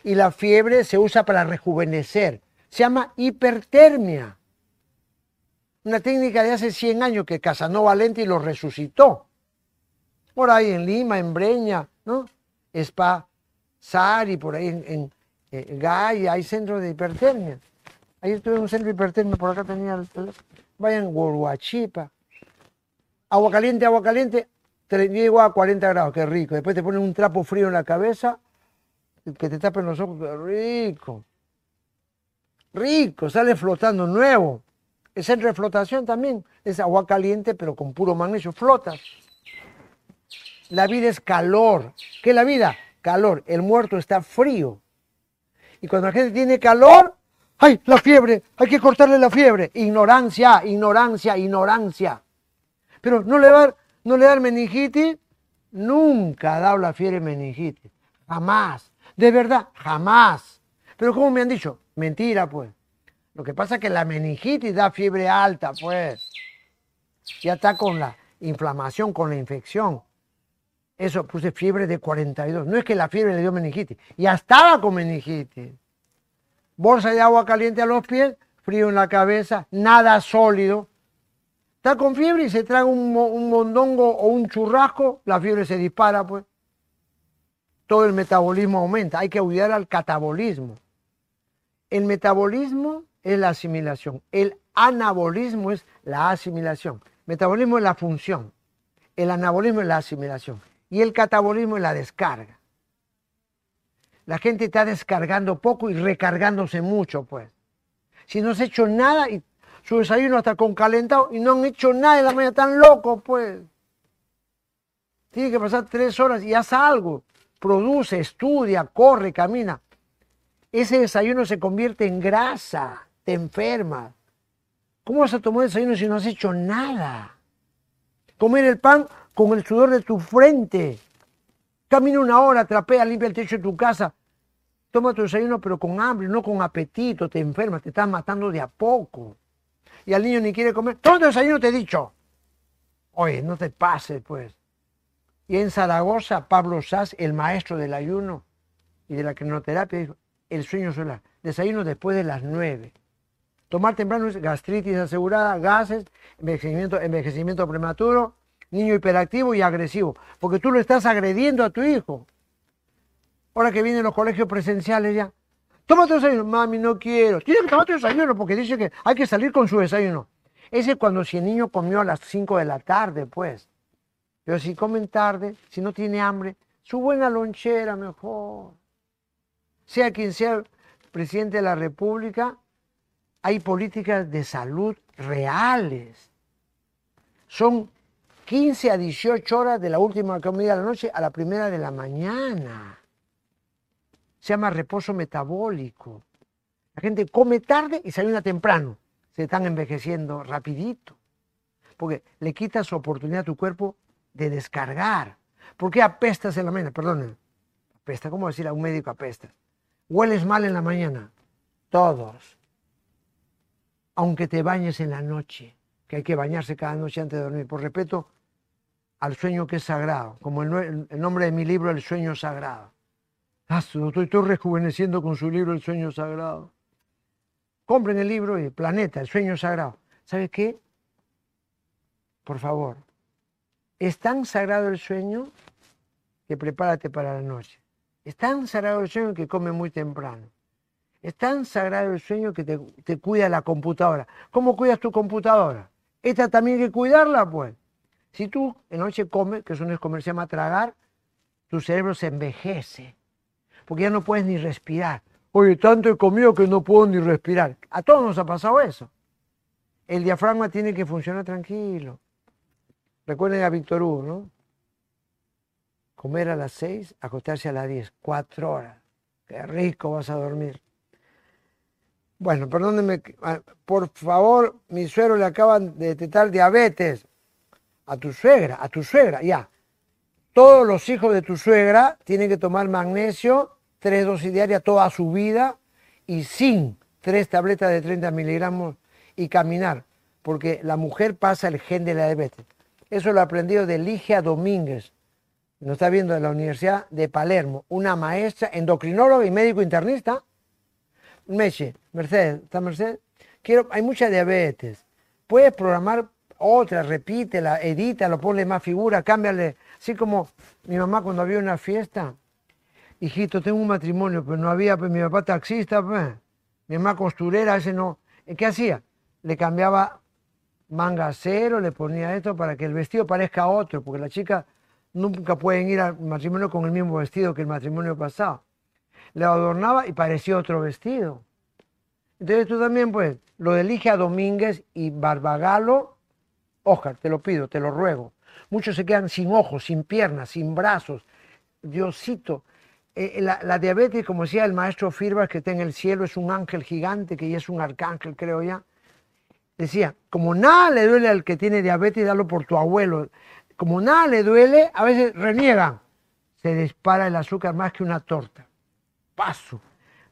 y la fiebre se usa para rejuvenecer. Se llama hipertermia. Una técnica de hace 100 años que Casanova Lenti lo resucitó. Por ahí en Lima, en Breña, ¿no? Spa Sari, por ahí en, en eh, Gaia, hay centros de hipertermia. Ahí estuve en un centro de hipertermia, por acá tenía el teléfono. Vayan Huachipa. Agua caliente, agua caliente, te llego a 40 grados, qué rico. Después te ponen un trapo frío en la cabeza que te tapen los ojos, rico. Rico, sale flotando nuevo. Es centro flotación también. Es agua caliente, pero con puro magnesio. Flotas. La vida es calor. ¿Qué es la vida? Calor. El muerto está frío. Y cuando la gente tiene calor, ¡ay, la fiebre! Hay que cortarle la fiebre. Ignorancia, ignorancia, ignorancia. Pero no le da, no le da meningitis. Nunca ha dado la fiebre meningitis. Jamás. De verdad, jamás. Pero ¿cómo me han dicho? Mentira, pues. Lo que pasa es que la meningitis da fiebre alta, pues. Ya está con la inflamación, con la infección. Eso puse fiebre de 42. No es que la fiebre le dio meningitis, ya estaba con meningitis. Bolsa de agua caliente a los pies, frío en la cabeza, nada sólido. Está con fiebre y se traga un, un mondongo o un churrasco, la fiebre se dispara, pues todo el metabolismo aumenta. Hay que ayudar al catabolismo. El metabolismo es la asimilación. El anabolismo es la asimilación. Metabolismo es la función. El anabolismo es la asimilación. Y el catabolismo es la descarga. La gente está descargando poco y recargándose mucho, pues. Si no se hecho nada y su desayuno está con calentado y no han hecho nada en la mañana, están locos, pues. Tiene que pasar tres horas y haz algo produce, estudia, corre, camina. Ese desayuno se convierte en grasa, te enferma. ¿Cómo vas a tomar desayuno si no has hecho nada? Comer el pan con el sudor de tu frente. Camina una hora, trapea, limpia el techo de tu casa. Toma tu desayuno pero con hambre, no con apetito, te enfermas, te estás matando de a poco. Y al niño ni quiere comer. Toma tu desayuno, te he dicho. Oye, no te pases, pues. Y en Zaragoza, Pablo Sass, el maestro del ayuno y de la crinoterapia, dijo, el sueño solar, desayuno después de las nueve. Tomar temprano es gastritis asegurada, gases, envejecimiento, envejecimiento prematuro, niño hiperactivo y agresivo, porque tú lo estás agrediendo a tu hijo. Ahora que vienen los colegios presenciales ya, toma tu desayuno, mami, no quiero. Tiene que tomar tu desayuno porque dice que hay que salir con su desayuno. Ese es cuando si el niño comió a las 5 de la tarde, pues. Pero si comen tarde, si no tiene hambre, su buena lonchera mejor. Sea quien sea presidente de la República, hay políticas de salud reales. Son 15 a 18 horas de la última comida de la noche a la primera de la mañana. Se llama reposo metabólico. La gente come tarde y se ayuna temprano. Se están envejeciendo rapidito. Porque le quitas oportunidad a tu cuerpo de descargar. ¿Por qué apestas en la mañana? Perdón, apesta, ¿cómo decir a un médico apesta? Hueles mal en la mañana. Todos. Aunque te bañes en la noche, que hay que bañarse cada noche antes de dormir, por respeto al sueño que es sagrado, como el, nombre de mi libro, El sueño sagrado. Ah, estoy, estoy rejuveneciendo con su libro El sueño sagrado. Compren el libro y Planeta, El sueño sagrado. ¿Sabes qué? Por favor, es tan sagrado el sueño que prepárate para la noche. Es tan sagrado el sueño que come muy temprano. Es tan sagrado el sueño que te, te cuida la computadora. ¿Cómo cuidas tu computadora? Esta también hay que cuidarla, pues. Si tú en noche comes, que eso no es comer, se tragar, tu cerebro se envejece. Porque ya no puedes ni respirar. Oye, tanto he comido que no puedo ni respirar. A todos nos ha pasado eso. El diafragma tiene que funcionar tranquilo. Recuerden a Víctor Hugo, ¿no? Comer a las seis, acostarse a las diez, cuatro horas. Qué rico vas a dormir. Bueno, perdónenme, ah, por favor, mi suegro le acaban de detectar diabetes. A tu suegra, a tu suegra, ya. Todos los hijos de tu suegra tienen que tomar magnesio, tres dosis diarias toda su vida y sin tres tabletas de 30 miligramos y caminar, porque la mujer pasa el gen de la diabetes. Eso lo ha aprendido de Ligia Domínguez, nos está viendo de la Universidad de Palermo, una maestra endocrinóloga y médico internista Meche, Mercedes, ¿está Mercedes? Quiero, hay mucha diabetes. Puedes programar otra, repítela, edítalo, ponle más figura, cámbiale. Así como mi mamá cuando había una fiesta, hijito, tengo un matrimonio, pero no había, pues mi papá taxista, pues. mi mamá costurera, ese no. ¿Qué hacía? Le cambiaba manga cero, le ponía esto para que el vestido parezca otro, porque las chicas nunca pueden ir al matrimonio con el mismo vestido que el matrimonio pasado le adornaba y parecía otro vestido. Entonces tú también, pues, lo elige a Domínguez y Barbagalo, Oscar, te lo pido, te lo ruego. Muchos se quedan sin ojos, sin piernas, sin brazos. Diosito, eh, la, diabetes, como decía el maestro Firbas, que está en el cielo, es un ángel gigante, que ya es un arcángel, creo ya. Decía, como nada le duele al que tiene diabetes, dalo por tu abuelo. Como nada le duele, a veces reniegan. Se dispara el azúcar más que una torta paso.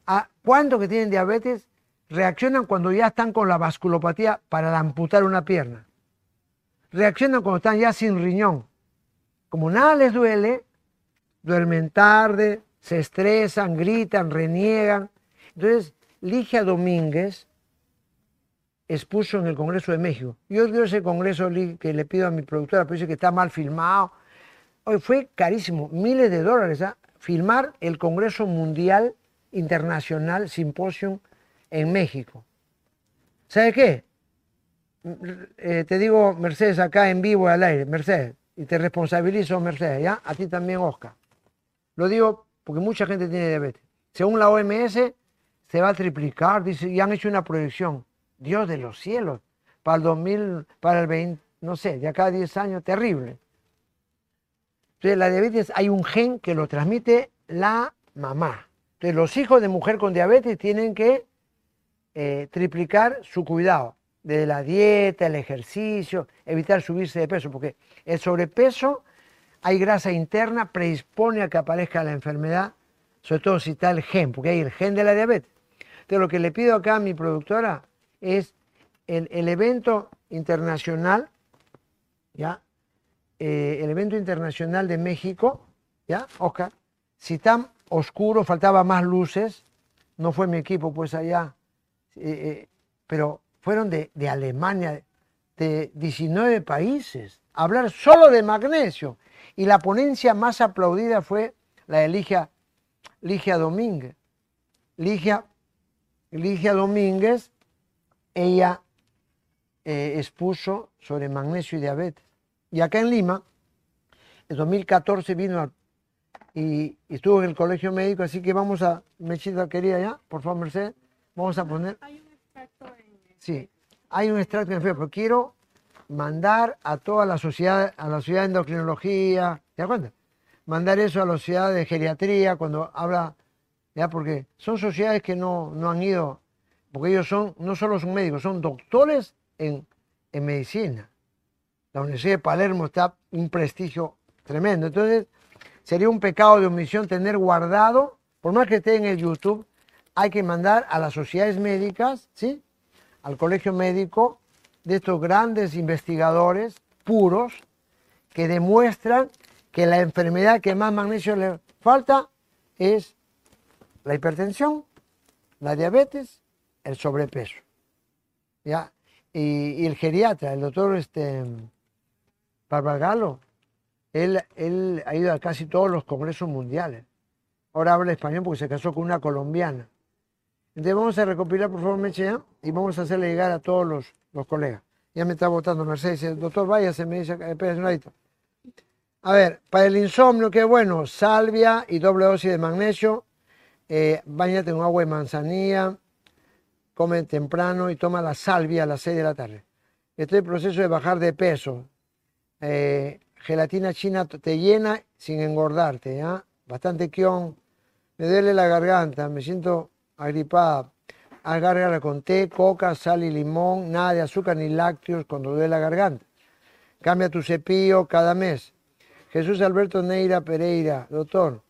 ¿A cuántos que tienen diabetes reaccionan cuando ya están con la vasculopatía para amputar una pierna? Reaccionan cuando están ya sin riñón. Como nada les duele, duermen tarde, se estresan, gritan, reniegan. Entonces, Ligia Domínguez expuso en el Congreso de México. Yo dio ese congreso que le pido a mi productora, pero dice que está mal filmado. Hoy fue carísimo, miles de dólares. ¿ah? Filmar el Congreso Mundial Internacional Simposium en México. ¿Sabe qué? Eh, te digo, Mercedes, acá en vivo al aire, Mercedes, y te responsabilizo, Mercedes, ¿ya? A ti también, Oscar. Lo digo porque mucha gente tiene diabetes. Según la OMS, se va a triplicar, dice, y han hecho una proyección. Dios de los cielos, para el 2000, para el 20, no sé, de acá a 10 años, terrible. Entonces, la diabetes hay un gen que lo transmite la mamá. Entonces, los hijos de mujer con diabetes tienen que eh, triplicar su cuidado, de la dieta, el ejercicio, evitar subirse de peso, porque el sobrepeso, hay grasa interna, predispone a que aparezca la enfermedad, sobre todo si está el gen, porque hay el gen de la diabetes. Entonces, lo que le pido acá a mi productora es el, el evento internacional, ¿ya? Eh, el evento internacional de México, ¿ya? Oscar, si tan oscuro, faltaba más luces, no fue mi equipo pues allá, eh, eh, pero fueron de, Alemania, de 19 países, hablar solo de magnesio. Y la ponencia más aplaudida fue la de Ligia, Ligia Domínguez. Ligia, Ligia Domínguez, ella expuso sobre magnesio y diabetes. Y acá en Lima, en 2014 vino y, estuvo en el colegio médico, así que vamos a, Mechita querida ya, por favor Mercedes, vamos a poner... Hay un extracto en... Sí, hay un extracto en pero quiero mandar a toda la sociedad, a la sociedad de endocrinología, ¿te das cuenta? Mandar eso a la sociedad de geriatría cuando habla, ya, porque son sociedades que no, no han ido, porque ellos son, no solo son médicos, son doctores en, en medicina la Universidad de Palermo está un prestigio tremendo. Entonces, sería un pecado de omisión tener guardado, por más que esté en el YouTube, hay que mandar a las sociedades médicas, ¿sí? al colegio médico, de estos grandes investigadores puros que demuestran que la enfermedad que más magnesio le falta es la hipertensión, la diabetes, el sobrepeso. ¿ya? Y, el geriatra, el doctor este, Barbargalo, él, él ha ido a casi todos los congresos mundiales. Ahora habla español porque se casó con una colombiana. Entonces vamos a recopilar, por favor, Meche, y vamos a hacerle llegar a todos los, colegas. Ya me está votando Mercedes, dice, doctor, váyase, me dice, espera un ratito. A ver, para el insomnio, qué bueno, salvia y doble dosis de magnesio, eh, bañate con agua de manzanilla, come temprano y toma la salvia a las 6 de la tarde. Estoy en proceso de bajar de peso. Eh, gelatina china te llena sin engordarte, ¿ya? Bastante quión. Me duele la garganta, me siento agripada. Agárgala con té, coca, sal y limón, nada de azúcar ni lácteos cuando duele la garganta. Cambia tu cepillo cada mes. Jesús Alberto Neira Pereira, doctor.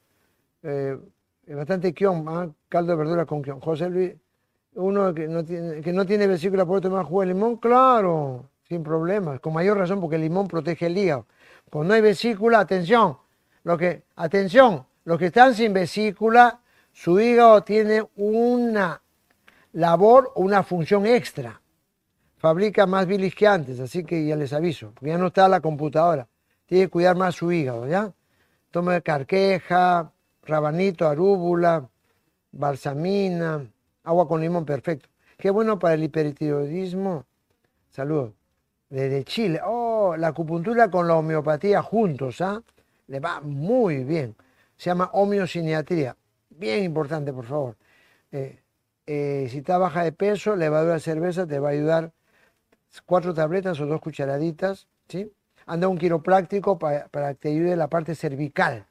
Eh, bastante quión, ¿ah? caldo de verdura con quión. José Luis, uno que no tiene, que no tiene vesícula puede tomar jugo de limón, claro, sin problemas, con mayor razón porque el limón protege el hígado. Cuando no hay vesícula, atención, lo que, atención, los que están sin vesícula, su hígado tiene una labor o una función extra. Fabrica más bilis que antes, así que ya les aviso, porque ya no está la computadora. Tiene que cuidar más su hígado, ¿ya? Toma carqueja, rabanito, arúbula, balsamina, agua con limón, perfecto. Qué bueno para el hipertiroidismo. Saludos. Desde Chile. Oh, la acupuntura con la homeopatía juntos, ¿ah? Le va muy bien. Se llama homeosiniatría. Bien importante, por favor. Eh, eh, si está baja de peso, levadura de cerveza te va a ayudar cuatro tabletas o dos cucharaditas, ¿sí? Anda un quiropráctico para, para que te ayude la parte cervical,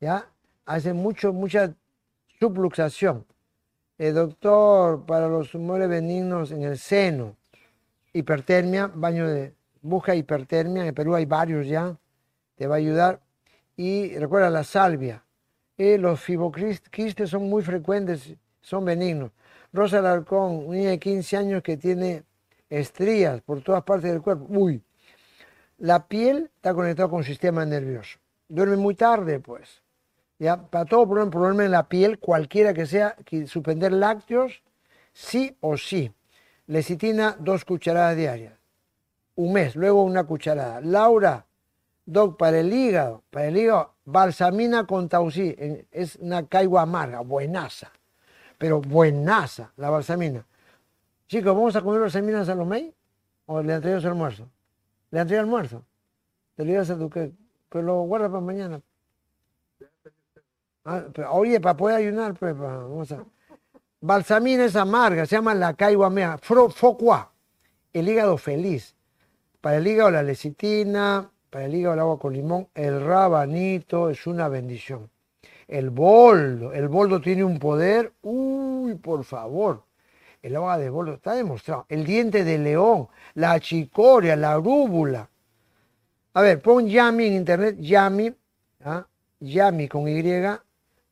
¿ya? Hace mucho, mucha subluxación. El doctor, para los tumores benignos en el seno, hipertermia, baño de, busca hipertermia, en Perú hay varios ya, te va a ayudar. Y recuerda la salvia. Eh, los fibroquistes son muy frecuentes, son benignos. Rosa Alarcón, un niña de 15 años que tiene estrías por todas partes del cuerpo. Uy, la piel está conectada con el sistema nervioso. Duerme muy tarde, pues. ¿ya? Para todo problema, problema en la piel, cualquiera que sea, que suspender lácteos, sí o sí. Lecitina, dos cucharadas diarias. Un mes, luego una cucharada. Laura, doc, para el hígado, para el hígado, balsamina con tausí, es una caigua amarga, buenaza, pero buenaza la balsamina. Chicos, ¿vamos a comer balsamina a Salomé? ¿O le entregas el almuerzo? ¿Le entregas el almuerzo? Te lo ibas a tu que, pero lo guarda para mañana. Ah, oye, para poder ayunar, pues, vamos a... Balsamina es amarga, se llama la caiguamea, focua, el hígado feliz. Para el hígado la lecitina, para el hígado el agua con limón, el rabanito es una bendición. El boldo, el boldo tiene un poder, uy, por favor, el agua de boldo está demostrado. El diente de león, la chicoria, la rúbula. A ver, pon Yami en internet, Yami, ¿ah? Yami con Y,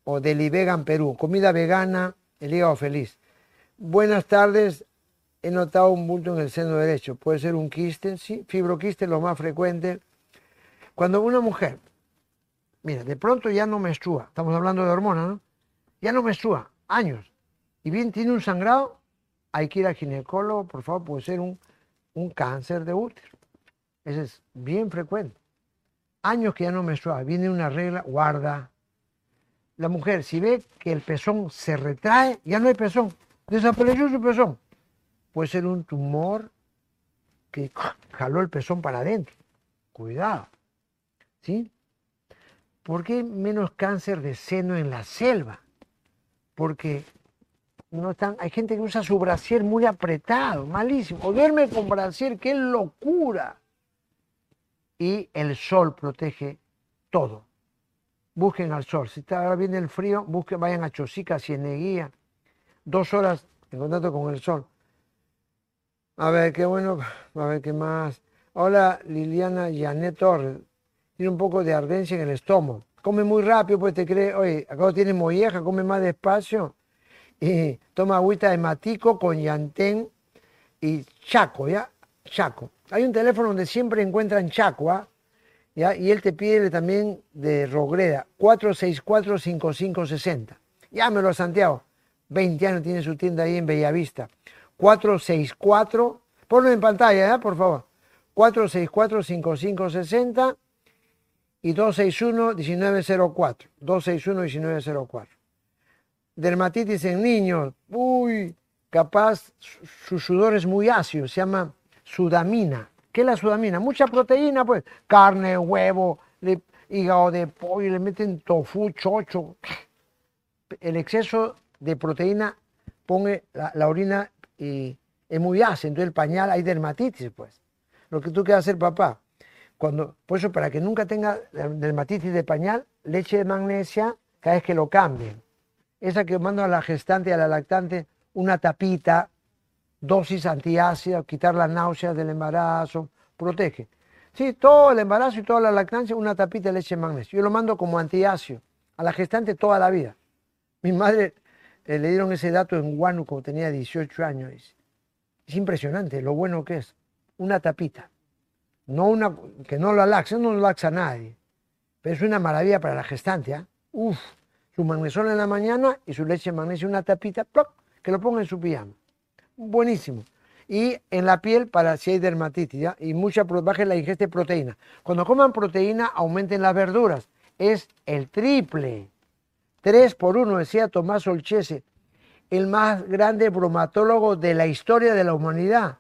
o Deli Vegan Perú, comida vegana, el hígado feliz. Buenas tardes, he notado un bulto en el seno derecho, puede ser un quiste, sí, fibroquiste lo más frecuente. Cuando una mujer, mira, de pronto ya no menstrua, estamos hablando de hormonas, ¿no? Ya no menstrua, años, y bien tiene un sangrado, hay que ir al ginecólogo, por favor, puede ser un, un cáncer de útero. Ese es bien frecuente. Años que ya no menstrua, viene una regla, guarda, la mujer, si ve que el pezón se retrae, ya no hay pezón, desapareció su pezón. Puede ser un tumor que jaló el pezón para adentro. Cuidado. ¿Sí? ¿Por qué menos cáncer de seno en la selva? Porque no están, hay gente que usa su brasier muy apretado, malísimo. O duerme con brasier, qué locura. Y el sol protege todo busquen al sol. Si está, ahora viene el frío, busquen, vayan a Chosica, Cieneguía, dos horas en contacto con el sol. A ver, qué bueno, a ver qué más. Hola, Liliana Janet Torres. Tiene un poco de ardencia en el estómago. Come muy rápido, pues te cree, oye, acá tiene molleja, come más despacio. Y toma agüita de matico con llantén y chaco, ¿ya? Chaco. Hay un teléfono donde siempre encuentran chaco, ¿ah? Y él te pide también de Rogreda, 464-5560. Llámelo a Santiago. 20 años tiene su tienda ahí en Bellavista. 464, ponlo en pantalla, ¿eh? por favor. 464-5560 y 261-1904. 261-1904. Dermatitis en niños. Uy, capaz su sudor es muy ácido, se llama sudamina. ¿Qué es la sudamina? Mucha proteína, pues. Carne, huevo, hígado de pollo, le meten tofu, chocho. El exceso de proteína pone la, orina y es muy ácida, entonces el pañal hay dermatitis, pues. Lo que tú quieres hacer, papá, cuando, por eso para que nunca tenga dermatitis de pañal, leche de magnesia cada vez que lo cambien. Esa que mando a la gestante y a la lactante una tapita, dosis antiácida, quitar las náuseas del embarazo, protege. Sí, todo el embarazo y toda la lactancia, una tapita de leche de magnesio. Yo lo mando como antiácido a la gestante toda la vida. Mi madre eh, le dieron ese dato en Huánuco, tenía 18 años. Es impresionante lo bueno que es. Una tapita. No una, que no lo laxa, no lo laxa nadie. Pero es una maravilla para la gestante. ¿eh? Uf, su magnesol en la mañana y su leche de magnesio, una tapita, que lo ponga en su pijama. Buenísimo. Y en la piel para si hay dermatitis. Y mucha, baje la ingesta de proteína. Cuando coman proteína, aumenten las verduras. Es el triple. Tres por uno, decía Tomás Olchese, el más grande bromatólogo de la historia de la humanidad.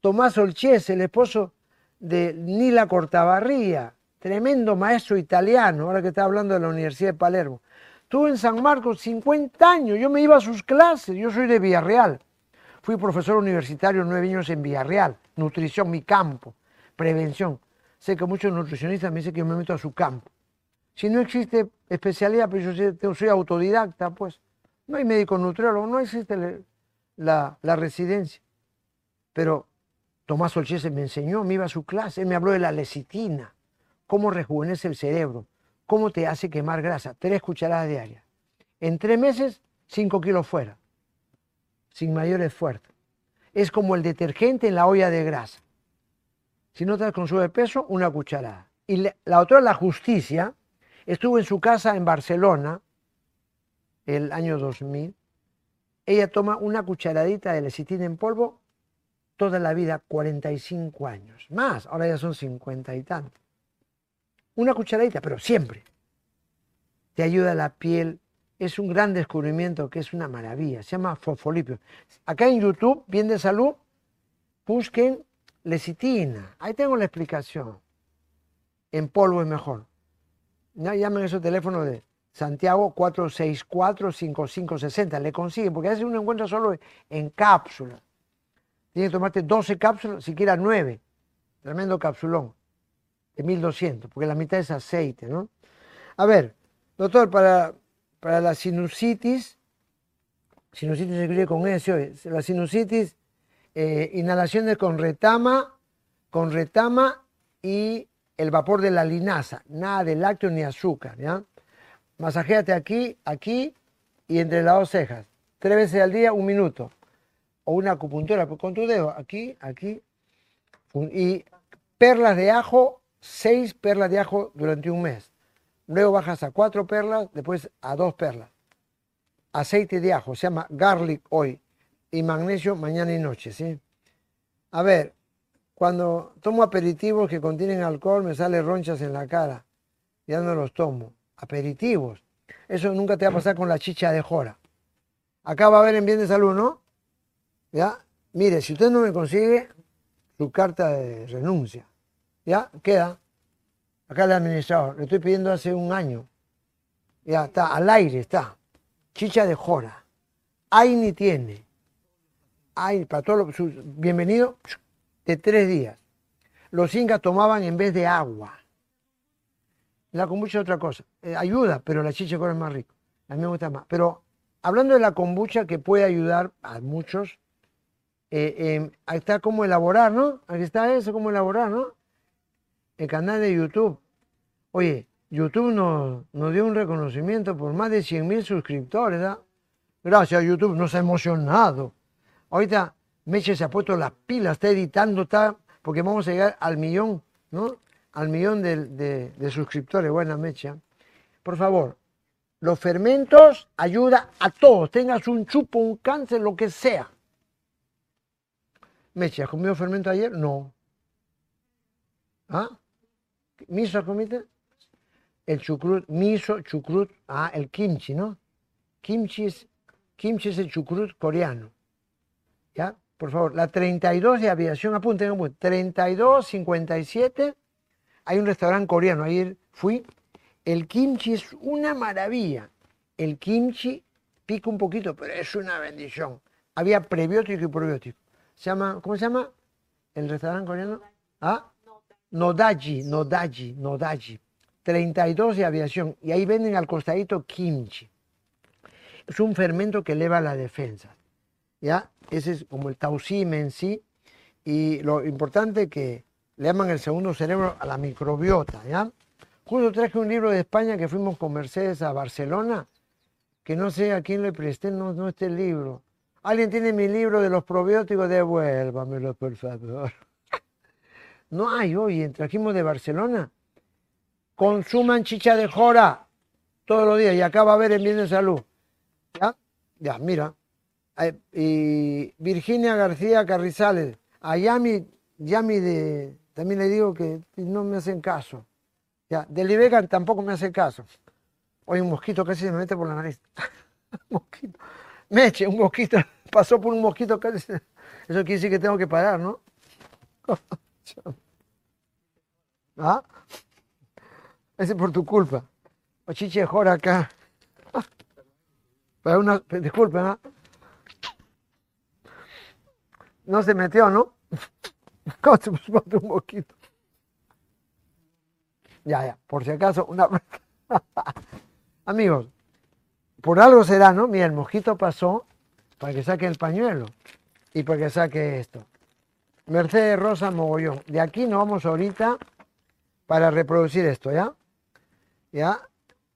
Tomás Olchese, el esposo de Nila Cortabarría, tremendo maestro italiano, ahora que está hablando de la Universidad de Palermo. Estuvo en San Marcos 50 años, yo me iba a sus clases, yo soy de Villarreal. Fui profesor universitario nueve años en Villarreal, nutrición, mi campo, prevención. Sé que muchos nutricionistas me dicen que yo me meto a su campo. Si no existe especialidad, pero yo soy autodidacta, pues no hay médico nutriólogo, no existe la, residencia. Pero Tomás Olchese me enseñó, me iba a su clase, él me habló de la lecitina, cómo rejuvenece el cerebro, cómo te hace quemar grasa, tres cucharadas diarias. En tres meses, cinco kilos fuera, sin mayor esfuerzo. Es como el detergente en la olla de grasa. Si no te con peso, una cucharada. Y la otra, la justicia, Estuvo en su casa en Barcelona el año 2000. Ella toma una cucharadita de lecitina en polvo toda la vida, 45 años. Más, ahora ya son 50 y tanto. Una cucharadita, pero siempre. Te ayuda la piel. Es un gran descubrimiento que es una maravilla. Se llama fosfolipio. Acá en YouTube, bien de salud, busquen lecitina. Ahí tengo la explicación. En polvo es mejor. Ya llamen esos teléfonos de Santiago 464-5560. Le consiguen, porque a veces uno encuentra solo en cápsulas. Tiene que tomarte 12 cápsulas, siquiera 9. Tremendo capsulón de 1200, porque la mitad es aceite, ¿no? A ver, doctor, para, para la sinusitis, sinusitis se escribe con eso, la sinusitis, eh, inhalaciones con retama, con retama y el vapor de la linaza, nada de lácteos ni azúcar, ¿ya? Masajéate aquí, aquí y entre las dos cejas. Tres veces al día, un minuto. O una acupuntura con tu dedo, aquí, aquí. Y perlas de ajo, seis perlas de ajo durante un mes. Luego bajas a cuatro perlas, después a dos perlas. Aceite de ajo, se llama garlic oil. Y magnesio mañana y noche, ¿sí? A ver, cuando tomo aperitivos que contienen alcohol me salen ronchas en la cara. Ya no los tomo. Aperitivos. Eso nunca te va a pasar con la chicha de jora. Acá va a haber en bien de salud, ¿no? ¿Ya? Mire, si usted no me consigue su carta de renuncia, ¿ya? Queda. Acá el administrador. Le estoy pidiendo hace un año. Ya está, al aire está. Chicha de jora. Ahí ni tiene. Ay, para todos los... Bienvenido de tres días. Los incas tomaban en vez de agua. La kombucha es otra cosa. Eh, ayuda, pero la chicha es más rico. A mí me gusta más. Pero hablando de la kombucha que puede ayudar a muchos, eh, eh, ahí está cómo elaborar, ¿no? Aquí está eso, cómo elaborar, ¿no? El canal de YouTube. Oye, YouTube nos, nos dio un reconocimiento por más de 100 mil suscriptores, ¿verdad? Gracias, YouTube, nos ha emocionado. Ahorita Meche se ha puesto las pilas, está editando, está, porque vamos a llegar al millón, ¿no? Al millón de, suscriptores. Buena Mecha. Por favor, Los fermentos ayuda a todos, tengas un chupo, un cáncer, lo que sea. Meche, ¿has comido fermento ayer? No. ¿Ah? ¿Miso comido? El chucrut, miso, chucrut, ah, el kimchi, ¿no? Kimchi es, kimchi es el chucrut coreano. ¿Ya? Por favor, la 32 de aviación, apunten, apunten. 32, 57, hay un restaurante coreano, ayer fui. El kimchi es una maravilla. El kimchi pica un poquito, pero es una bendición. Había prebiótico y probiótico. Se llama, ¿Cómo se llama el restaurante coreano? ¿Ah? Nodaji, Nodaji, Nodaji. 32 de aviación. Y ahí venden al costadito kimchi. Es un fermento que eleva la defensa. ¿Ya? Ese es como el tausim en sí. Y lo importante que le llaman el segundo cerebro a la microbiota. ¿ya? Justo traje un libro de España que fuimos con Mercedes a Barcelona, que no sé a quién le presté, no, no este libro. ¿Alguien tiene mi libro de los probióticos? Devuélvamelo, por favor. No hay hoy, trajimos de Barcelona. Consuman chicha de jora todos los días y acá va a haber en bien de salud. ¿Ya? Ya, mira. Y Virginia García Carrizales. A Yami, Yami de, también le digo que no me hacen caso. Ya, del tampoco me hace caso. Hoy un mosquito casi se me mete por la nariz. mosquito. Meche, un mosquito. Pasó por un mosquito casi. Eso quiere decir que tengo que parar, ¿no? ¿Ah? Ese es por tu culpa. Ochiche jora acá. Para una, disculpen, ¿ah? No se metió, ¿no? ¿Cómo se puso un mosquito? Ya, ya, por si acaso, una... Amigos, por algo será, ¿no? Mira, el mosquito pasó para que saque el pañuelo y para que saque esto. Mercedes Rosa Mogollón. De aquí nos vamos ahorita para reproducir esto, ¿ya? ¿Ya?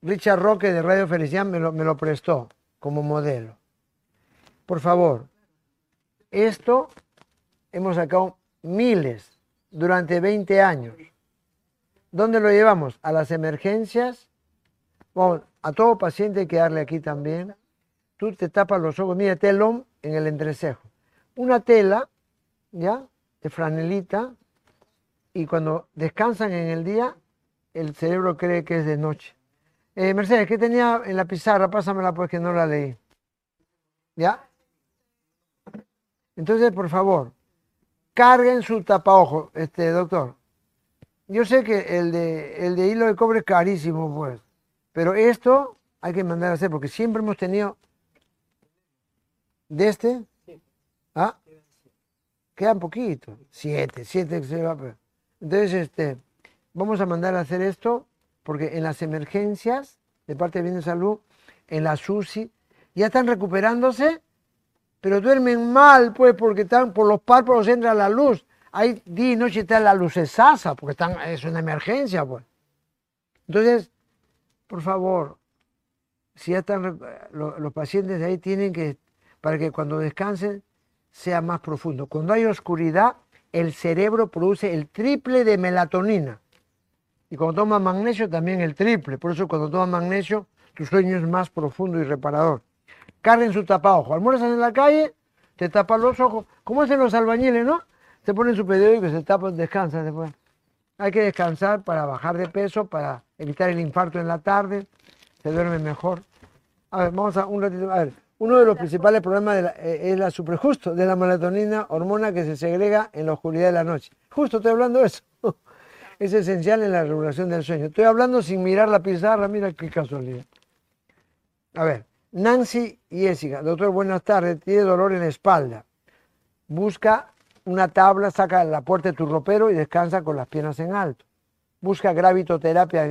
Richard Roque de Radio Felicidad me lo, prestó como modelo. Por favor, esto hemos sacado miles durante 20 años. ¿Dónde lo llevamos? A las emergencias. Bueno, a todo paciente hay que darle aquí también. Tú te tapas los ojos, mira, telón en el entrecejo. Una tela, ¿ya? De franelita. Y cuando descansan en el día, el cerebro cree que es de noche. Eh, Mercedes, ¿qué tenía en la pizarra? Pásamela pues que no la leí. ¿Ya? Entonces, por favor, carguen su tapaojo, este doctor. Yo sé que el de, el de hilo de cobre es carísimo, pues, pero esto hay que mandar a hacer porque siempre hemos tenido de este, ¿ah? Quedan poquito, siete, siete se va. Entonces, este, vamos a mandar a hacer esto porque en las emergencias de parte de Bien Salud, en la SUSI, ya están recuperándose, pero duermen mal, pues, porque están por los párpados entra la luz hay día y noche está la luz esasa, porque están, es una emergencia, pues. Entonces, por favor, si ya están los, pacientes de ahí tienen que, para que cuando descansen sea más profundo. Cuando hay oscuridad, el cerebro produce el triple de melatonina. Y cuando tomas magnesio, también el triple. Por eso cuando tomas magnesio, tu sueño es más profundo y reparador. Carguen su tapaojo. Almuerzan en la calle, te tapan los ojos. como hacen los albañiles, no? se ponen su periódico, se tapan, descansan después. Hay que descansar para bajar de peso, para evitar el infarto en la tarde, se duerme mejor. A ver, vamos a un ratito. A ver, uno de los principales problemas eh, es la superjusto de la melatonina, hormona que se segrega en la oscuridad de la noche. Justo estoy hablando de eso. Es esencial en la regulación del sueño. Estoy hablando sin mirar la pizarra, mira qué casualidad. A ver, Nancy y Jessica, doctor, buenas tardes, tiene dolor en la espalda. Busca una tabla, saca la puerta de tu ropero y descansa con las piernas en alto. Busca gravitoterapia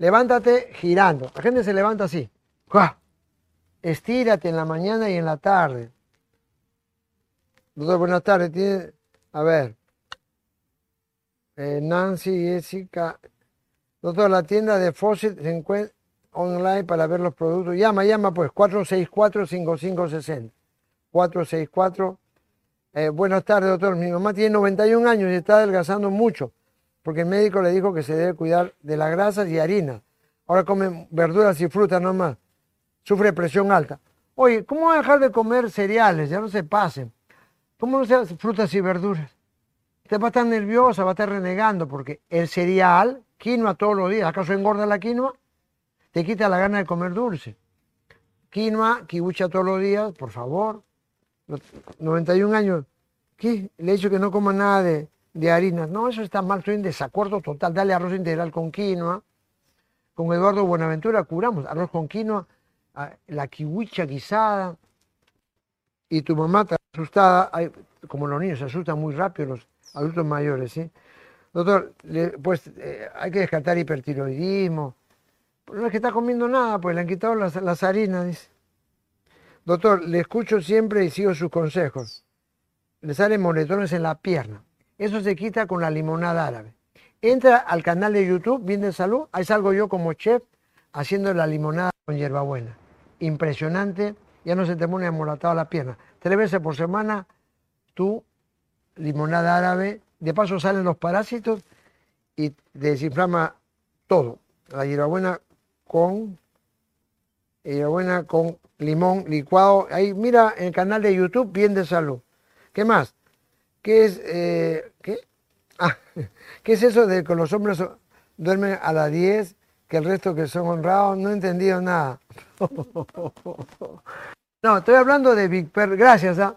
levántate girando. La gente se levanta así. Estírate en la mañana y en la tarde. Doctor, buenas tardes. A ver. Eh, Nancy, Jessica. Doctor, la tienda de Fossil se encuentra online para ver los productos. Llama, llama pues, 464-5560. 464. Eh, buenas tardes, doctor. Mi mamá tiene 91 años y está adelgazando mucho porque el médico le dijo que se debe cuidar de las grasas y harina. Ahora come verduras y frutas nomás. Sufre presión alta. Oye, ¿cómo va a dejar de comer cereales? Ya no se pasen. ¿Cómo no se frutas y verduras? Usted va a estar nerviosa, va a estar renegando porque el cereal, quinoa todos los días, ¿acaso engorda la quinoa? Te quita la gana de comer dulce. Quinoa, kibucha todos los días, por favor. 91 años. ¿Qué? Le he dicho que no coma nada de, de harinas. No, eso está mal, estoy en desacuerdo total. Dale arroz integral con quinoa. Con Eduardo Buenaventura curamos arroz con quinoa, ah, la kiwicha guisada. Y tu mamá está asustada, como los niños se asustan muy rápido, los adultos mayores, ¿sí? Doctor, pues eh, hay que descartar hipertiroidismo. No es que está comiendo nada, pues le han quitado las, las harinas, dice. Doctor, le escucho siempre y sigo sus consejos. Le salen moretones en la pierna. Eso se quita con la limonada árabe. Entra al canal de YouTube, Bien de Salud, ahí salgo yo como chef haciendo la limonada con hierbabuena. Impresionante, ya no se te pone amoratado la pierna. Tres veces por semana, tu limonada árabe, de paso salen los parásitos y desinflama todo. La hierbabuena con hierbabuena con limón licuado. Ahí mira el canal de YouTube, Bien de Salud. ¿Qué más? ¿Qué es, eh, ¿qué? Ah, ¿qué es eso de que los hombres duermen a las 10, que el resto que son honrados? No he entendido nada. No, estoy hablando de Víctor, gracias, ¿ah?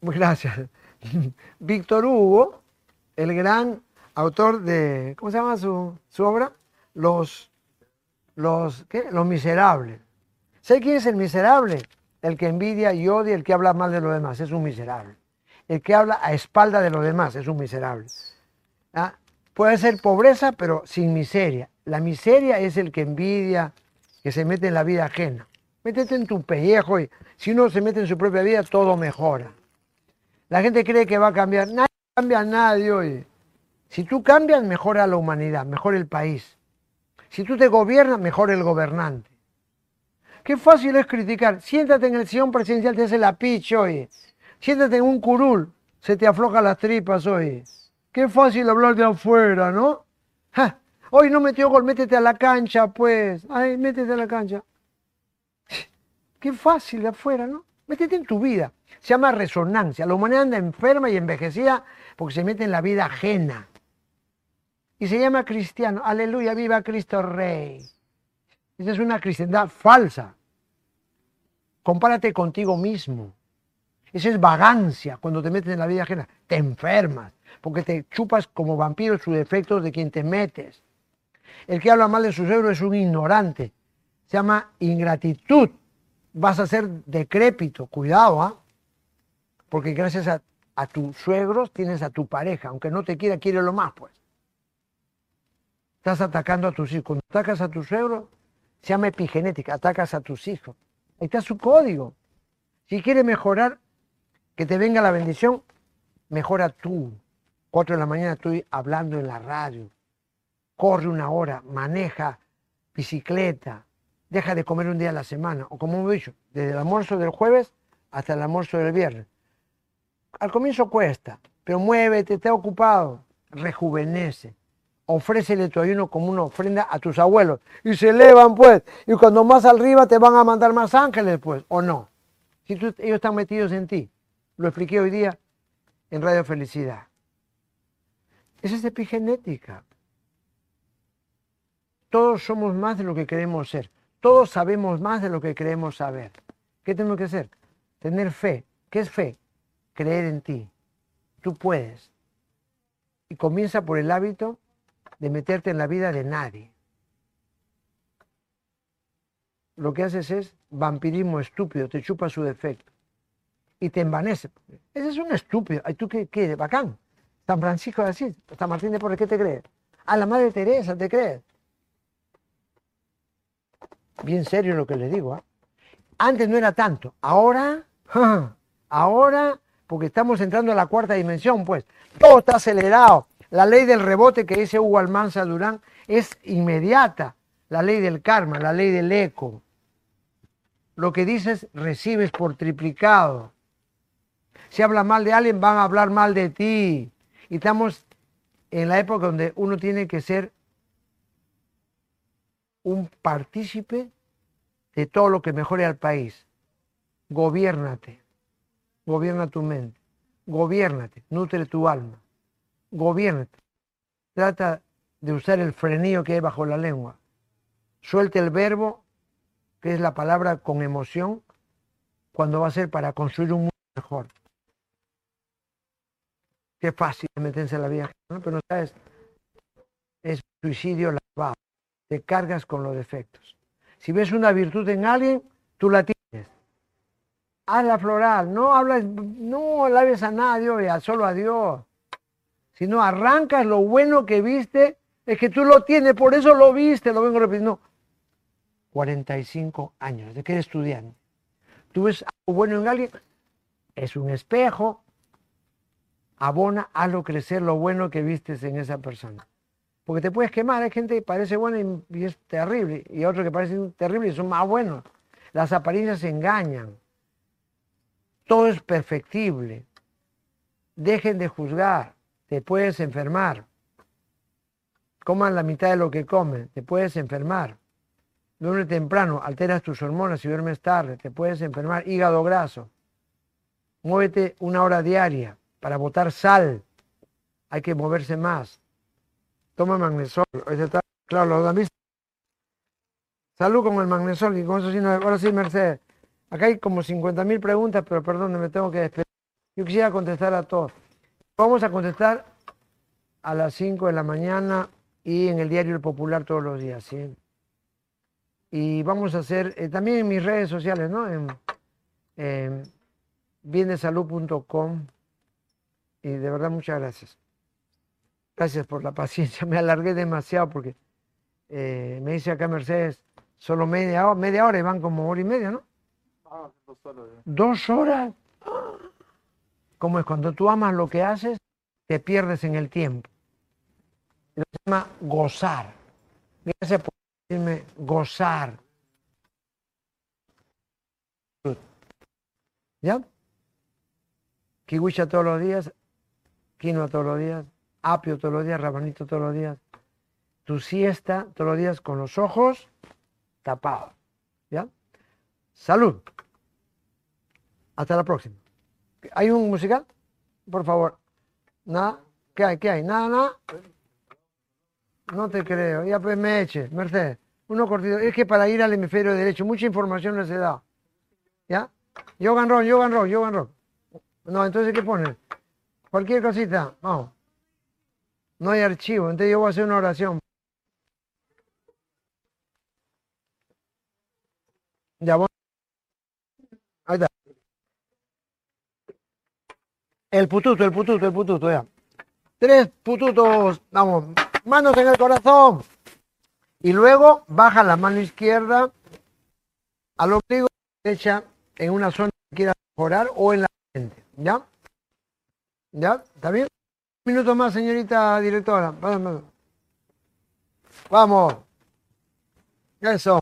gracias. Víctor Hugo, el gran autor de, ¿cómo se llama su, su obra? Los, los, ¿qué? Los miserables. ¿Sé quién es el miserable? El que envidia y odia, el que habla mal de los demás, es un miserable el que habla a espalda de los demás es un miserable. ¿Ah? Puede ser pobreza, pero sin miseria. La miseria es el que envidia, que se mete en la vida ajena. Métete en tu pellejo y si uno se mete en su propia vida, todo mejora. La gente cree que va a cambiar. Nadie cambia a nadie hoy. Si tú cambias, mejora la humanidad, mejora el país. Si tú te gobiernas, mejora el gobernante. Qué fácil es criticar. Siéntate en el sillón presidencial, te hace la picha hoy. Siéntate en un curul, se te aflojan las tripas hoy. Qué fácil hablar de afuera, ¿no? Hoy no metió gol, métete a la cancha, pues. Ay, métete a la cancha. Qué fácil de afuera, ¿no? Métete en tu vida. Se llama resonancia. La humanidad anda enferma y envejecida porque se mete en la vida ajena. Y se llama cristiano. Aleluya, viva Cristo Rey. Esa es una cristiandad falsa. Compárate contigo mismo. Esa es vagancia cuando te metes en la vida ajena. Te enfermas, porque te chupas como vampiro sus defectos de quien te metes. El que habla mal de su suegro es un ignorante. Se llama ingratitud. Vas a ser decrépito. Cuidado, ¿ah? Porque gracias a, a tus suegros tienes a tu pareja. Aunque no te quiera, quiere lo más, pues. Estás atacando a tus hijos. Cuando atacas a tu suegro, se llama epigenética. Atacas a tus hijos. Ahí está su código. Si quiere mejorar, que te venga la bendición, mejora tú. Cuatro de la mañana estoy hablando en la radio. Corre una hora, maneja bicicleta, deja de comer un día a la semana. O como hemos dicho, desde el almuerzo del jueves hasta el almuerzo del viernes. Al comienzo cuesta, pero muévete, esté ocupado, rejuvenece. Ofrécele tu ayuno como una ofrenda a tus abuelos. Y se elevan, pues. Y cuando más arriba te van a mandar más ángeles, pues. ¿O no? Si ellos están metidos en ti. Lo expliqué hoy día en Radio Felicidad. Esa es epigenética. Todos somos más de lo que queremos ser. Todos sabemos más de lo que queremos saber. ¿Qué tenemos que hacer? Tener fe. ¿Qué es fe? Creer en ti. Tú puedes. Y comienza por el hábito de meterte en la vida de nadie. Lo que haces es vampirismo estúpido, te chupa su defecto y te envanece. Ese es un estúpido. ¿Y tú qué, qué? Bacán. San Francisco de Asís, San Martín de Porres, ¿qué te crees? A la Madre Teresa, ¿te crees? bien serio lo que les digo. ¿ah? Antes no era tanto, ahora, ahora, porque estamos entrando a la cuarta dimensión, pues, todo está acelerado. La ley del rebote que dice Hugo Almanza Durán es inmediata. La ley del karma, la ley del eco. Lo que dices, recibes por triplicado. Si hablas mal de alguien, van a hablar mal de ti. Y estamos en la época donde uno tiene que ser un partícipe de todo lo que mejore al país. Gobiérnate, gobierna tu mente, gobiérnate, nutre tu alma, gobiérnate. Trata de usar el frenillo que hay bajo la lengua. Suelte el verbo, que es la palabra con emoción, cuando va a ser para construir un mundo mejor. Qué fácil meterse en la vida, pero no sabes, es suicidio lavado te cargas con los defectos. Si ves una virtud en alguien, tú la tienes. Hazla floral, no hablas, no alabes a nadie, solo a Dios. Si no arrancas lo bueno que viste, es que tú lo tienes, por eso lo viste, lo vengo repitiendo. 45 años, de eres estudiante. Tú ves algo bueno en alguien, es un espejo, abona, hazlo crecer lo bueno que vistes en esa persona. Porque te puedes quemar, hay gente que parece buena y, es terrible, y otros que parecen terribles y son más buenos. Las apariencias engañan. Todo es perfectible. Dejen de juzgar, te puedes enfermar. Coman la mitad de lo que comen, te puedes enfermar. Duerme temprano, alteras tus hormonas y duermes tarde, te puedes enfermar. Hígado graso. Muévete una hora diaria para botar sal. Hay que moverse más toma magnesol. Está, claro, lo han visto. Salud con el magnesol y con eso sí no. Ahora sí, Mercedes. Acá hay como 50.000 preguntas, pero perdón, me tengo que despedir. Yo quisiera contestar a todos. Vamos a contestar a las 5 de la mañana y en el diario El Popular todos los días, ¿sí? Y vamos a hacer, eh, también en mis redes sociales, ¿no? En, en biendesalud.com. Y de verdad, muchas gracias. Gracias por la paciencia. Me alargué demasiado porque eh, me dice acá Mercedes, solo media hora, media hora y van como hora y media, ¿no? Ah, dos horas. ¿Dos horas? ¿Cómo es? Cuando tú amas lo que haces, te pierdes en el tiempo. Se llama gozar. Gracias por decirme gozar. ¿Ya? Kiwisha todos los días, quinoa todos los días, apio todos los días, rabanito todos los días, tu siesta todos los días con los ojos tapados. ¿Ya? Salud. Hasta la próxima. ¿Hay un musical? Por favor. ¿Nada? ¿Qué hay? ¿Qué hay? ¿Nada, nada? No te creo. Ya pues me eche. Mercedes. Uno cortito. Es que para ir al hemisferio derecho, mucha información les he dado. ¿Ya? Yogan Rock, Yogan Rock, Yogan Rock. No, entonces ¿qué ponen? Cualquier cosita. Vamos. No hay archivo, entonces yo voy a hacer una oración. Ya voy. Ahí está. El pututo, el pututo, el pututo, ya. Tres pututos, vamos, manos en el corazón. Y luego baja la mano izquierda al ombligo derecha en una zona que quiera mejorar o en la frente. ¿Ya? ¿Ya? ¿Está bien? Un minuto más, señorita directora. Vamos. Eso.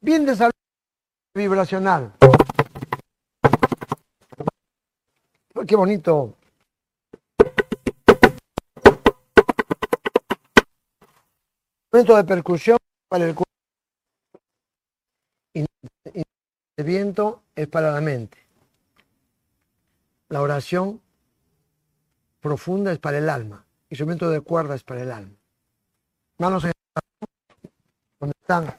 Bien de salud vibracional. Qué bonito. Momento de percusión para el cuerpo. Y el viento es para la mente. La oración profunda es para el alma. Instrumento de cuerda es para el alma. Manos en donde están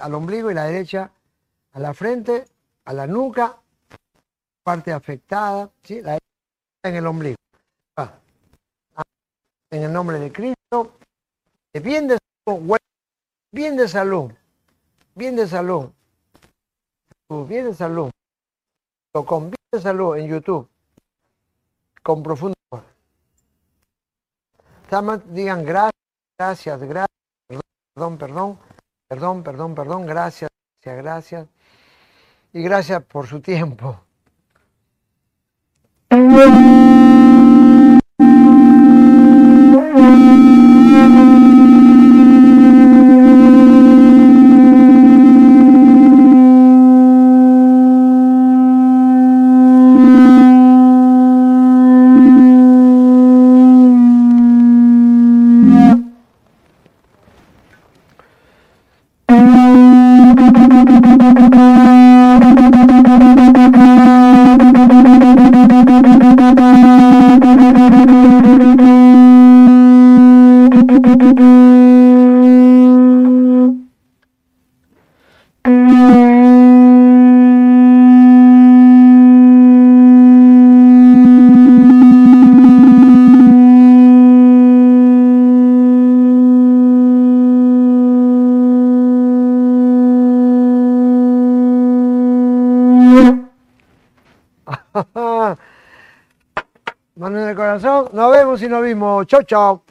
al ombligo y la derecha a la frente, a la nuca, parte afectada, ¿sí? la en el ombligo. En el nombre de Cristo, bien de salud, bien de salud bien de salud, bien de salud, o con bien de salud en YouTube, con profundo digan gracias, gracias, gracias, perdón, perdón, perdón, perdón, perdón, gracias, gracias, gracias. Y gracias por su tiempo. Nos vimos. Chau, chau.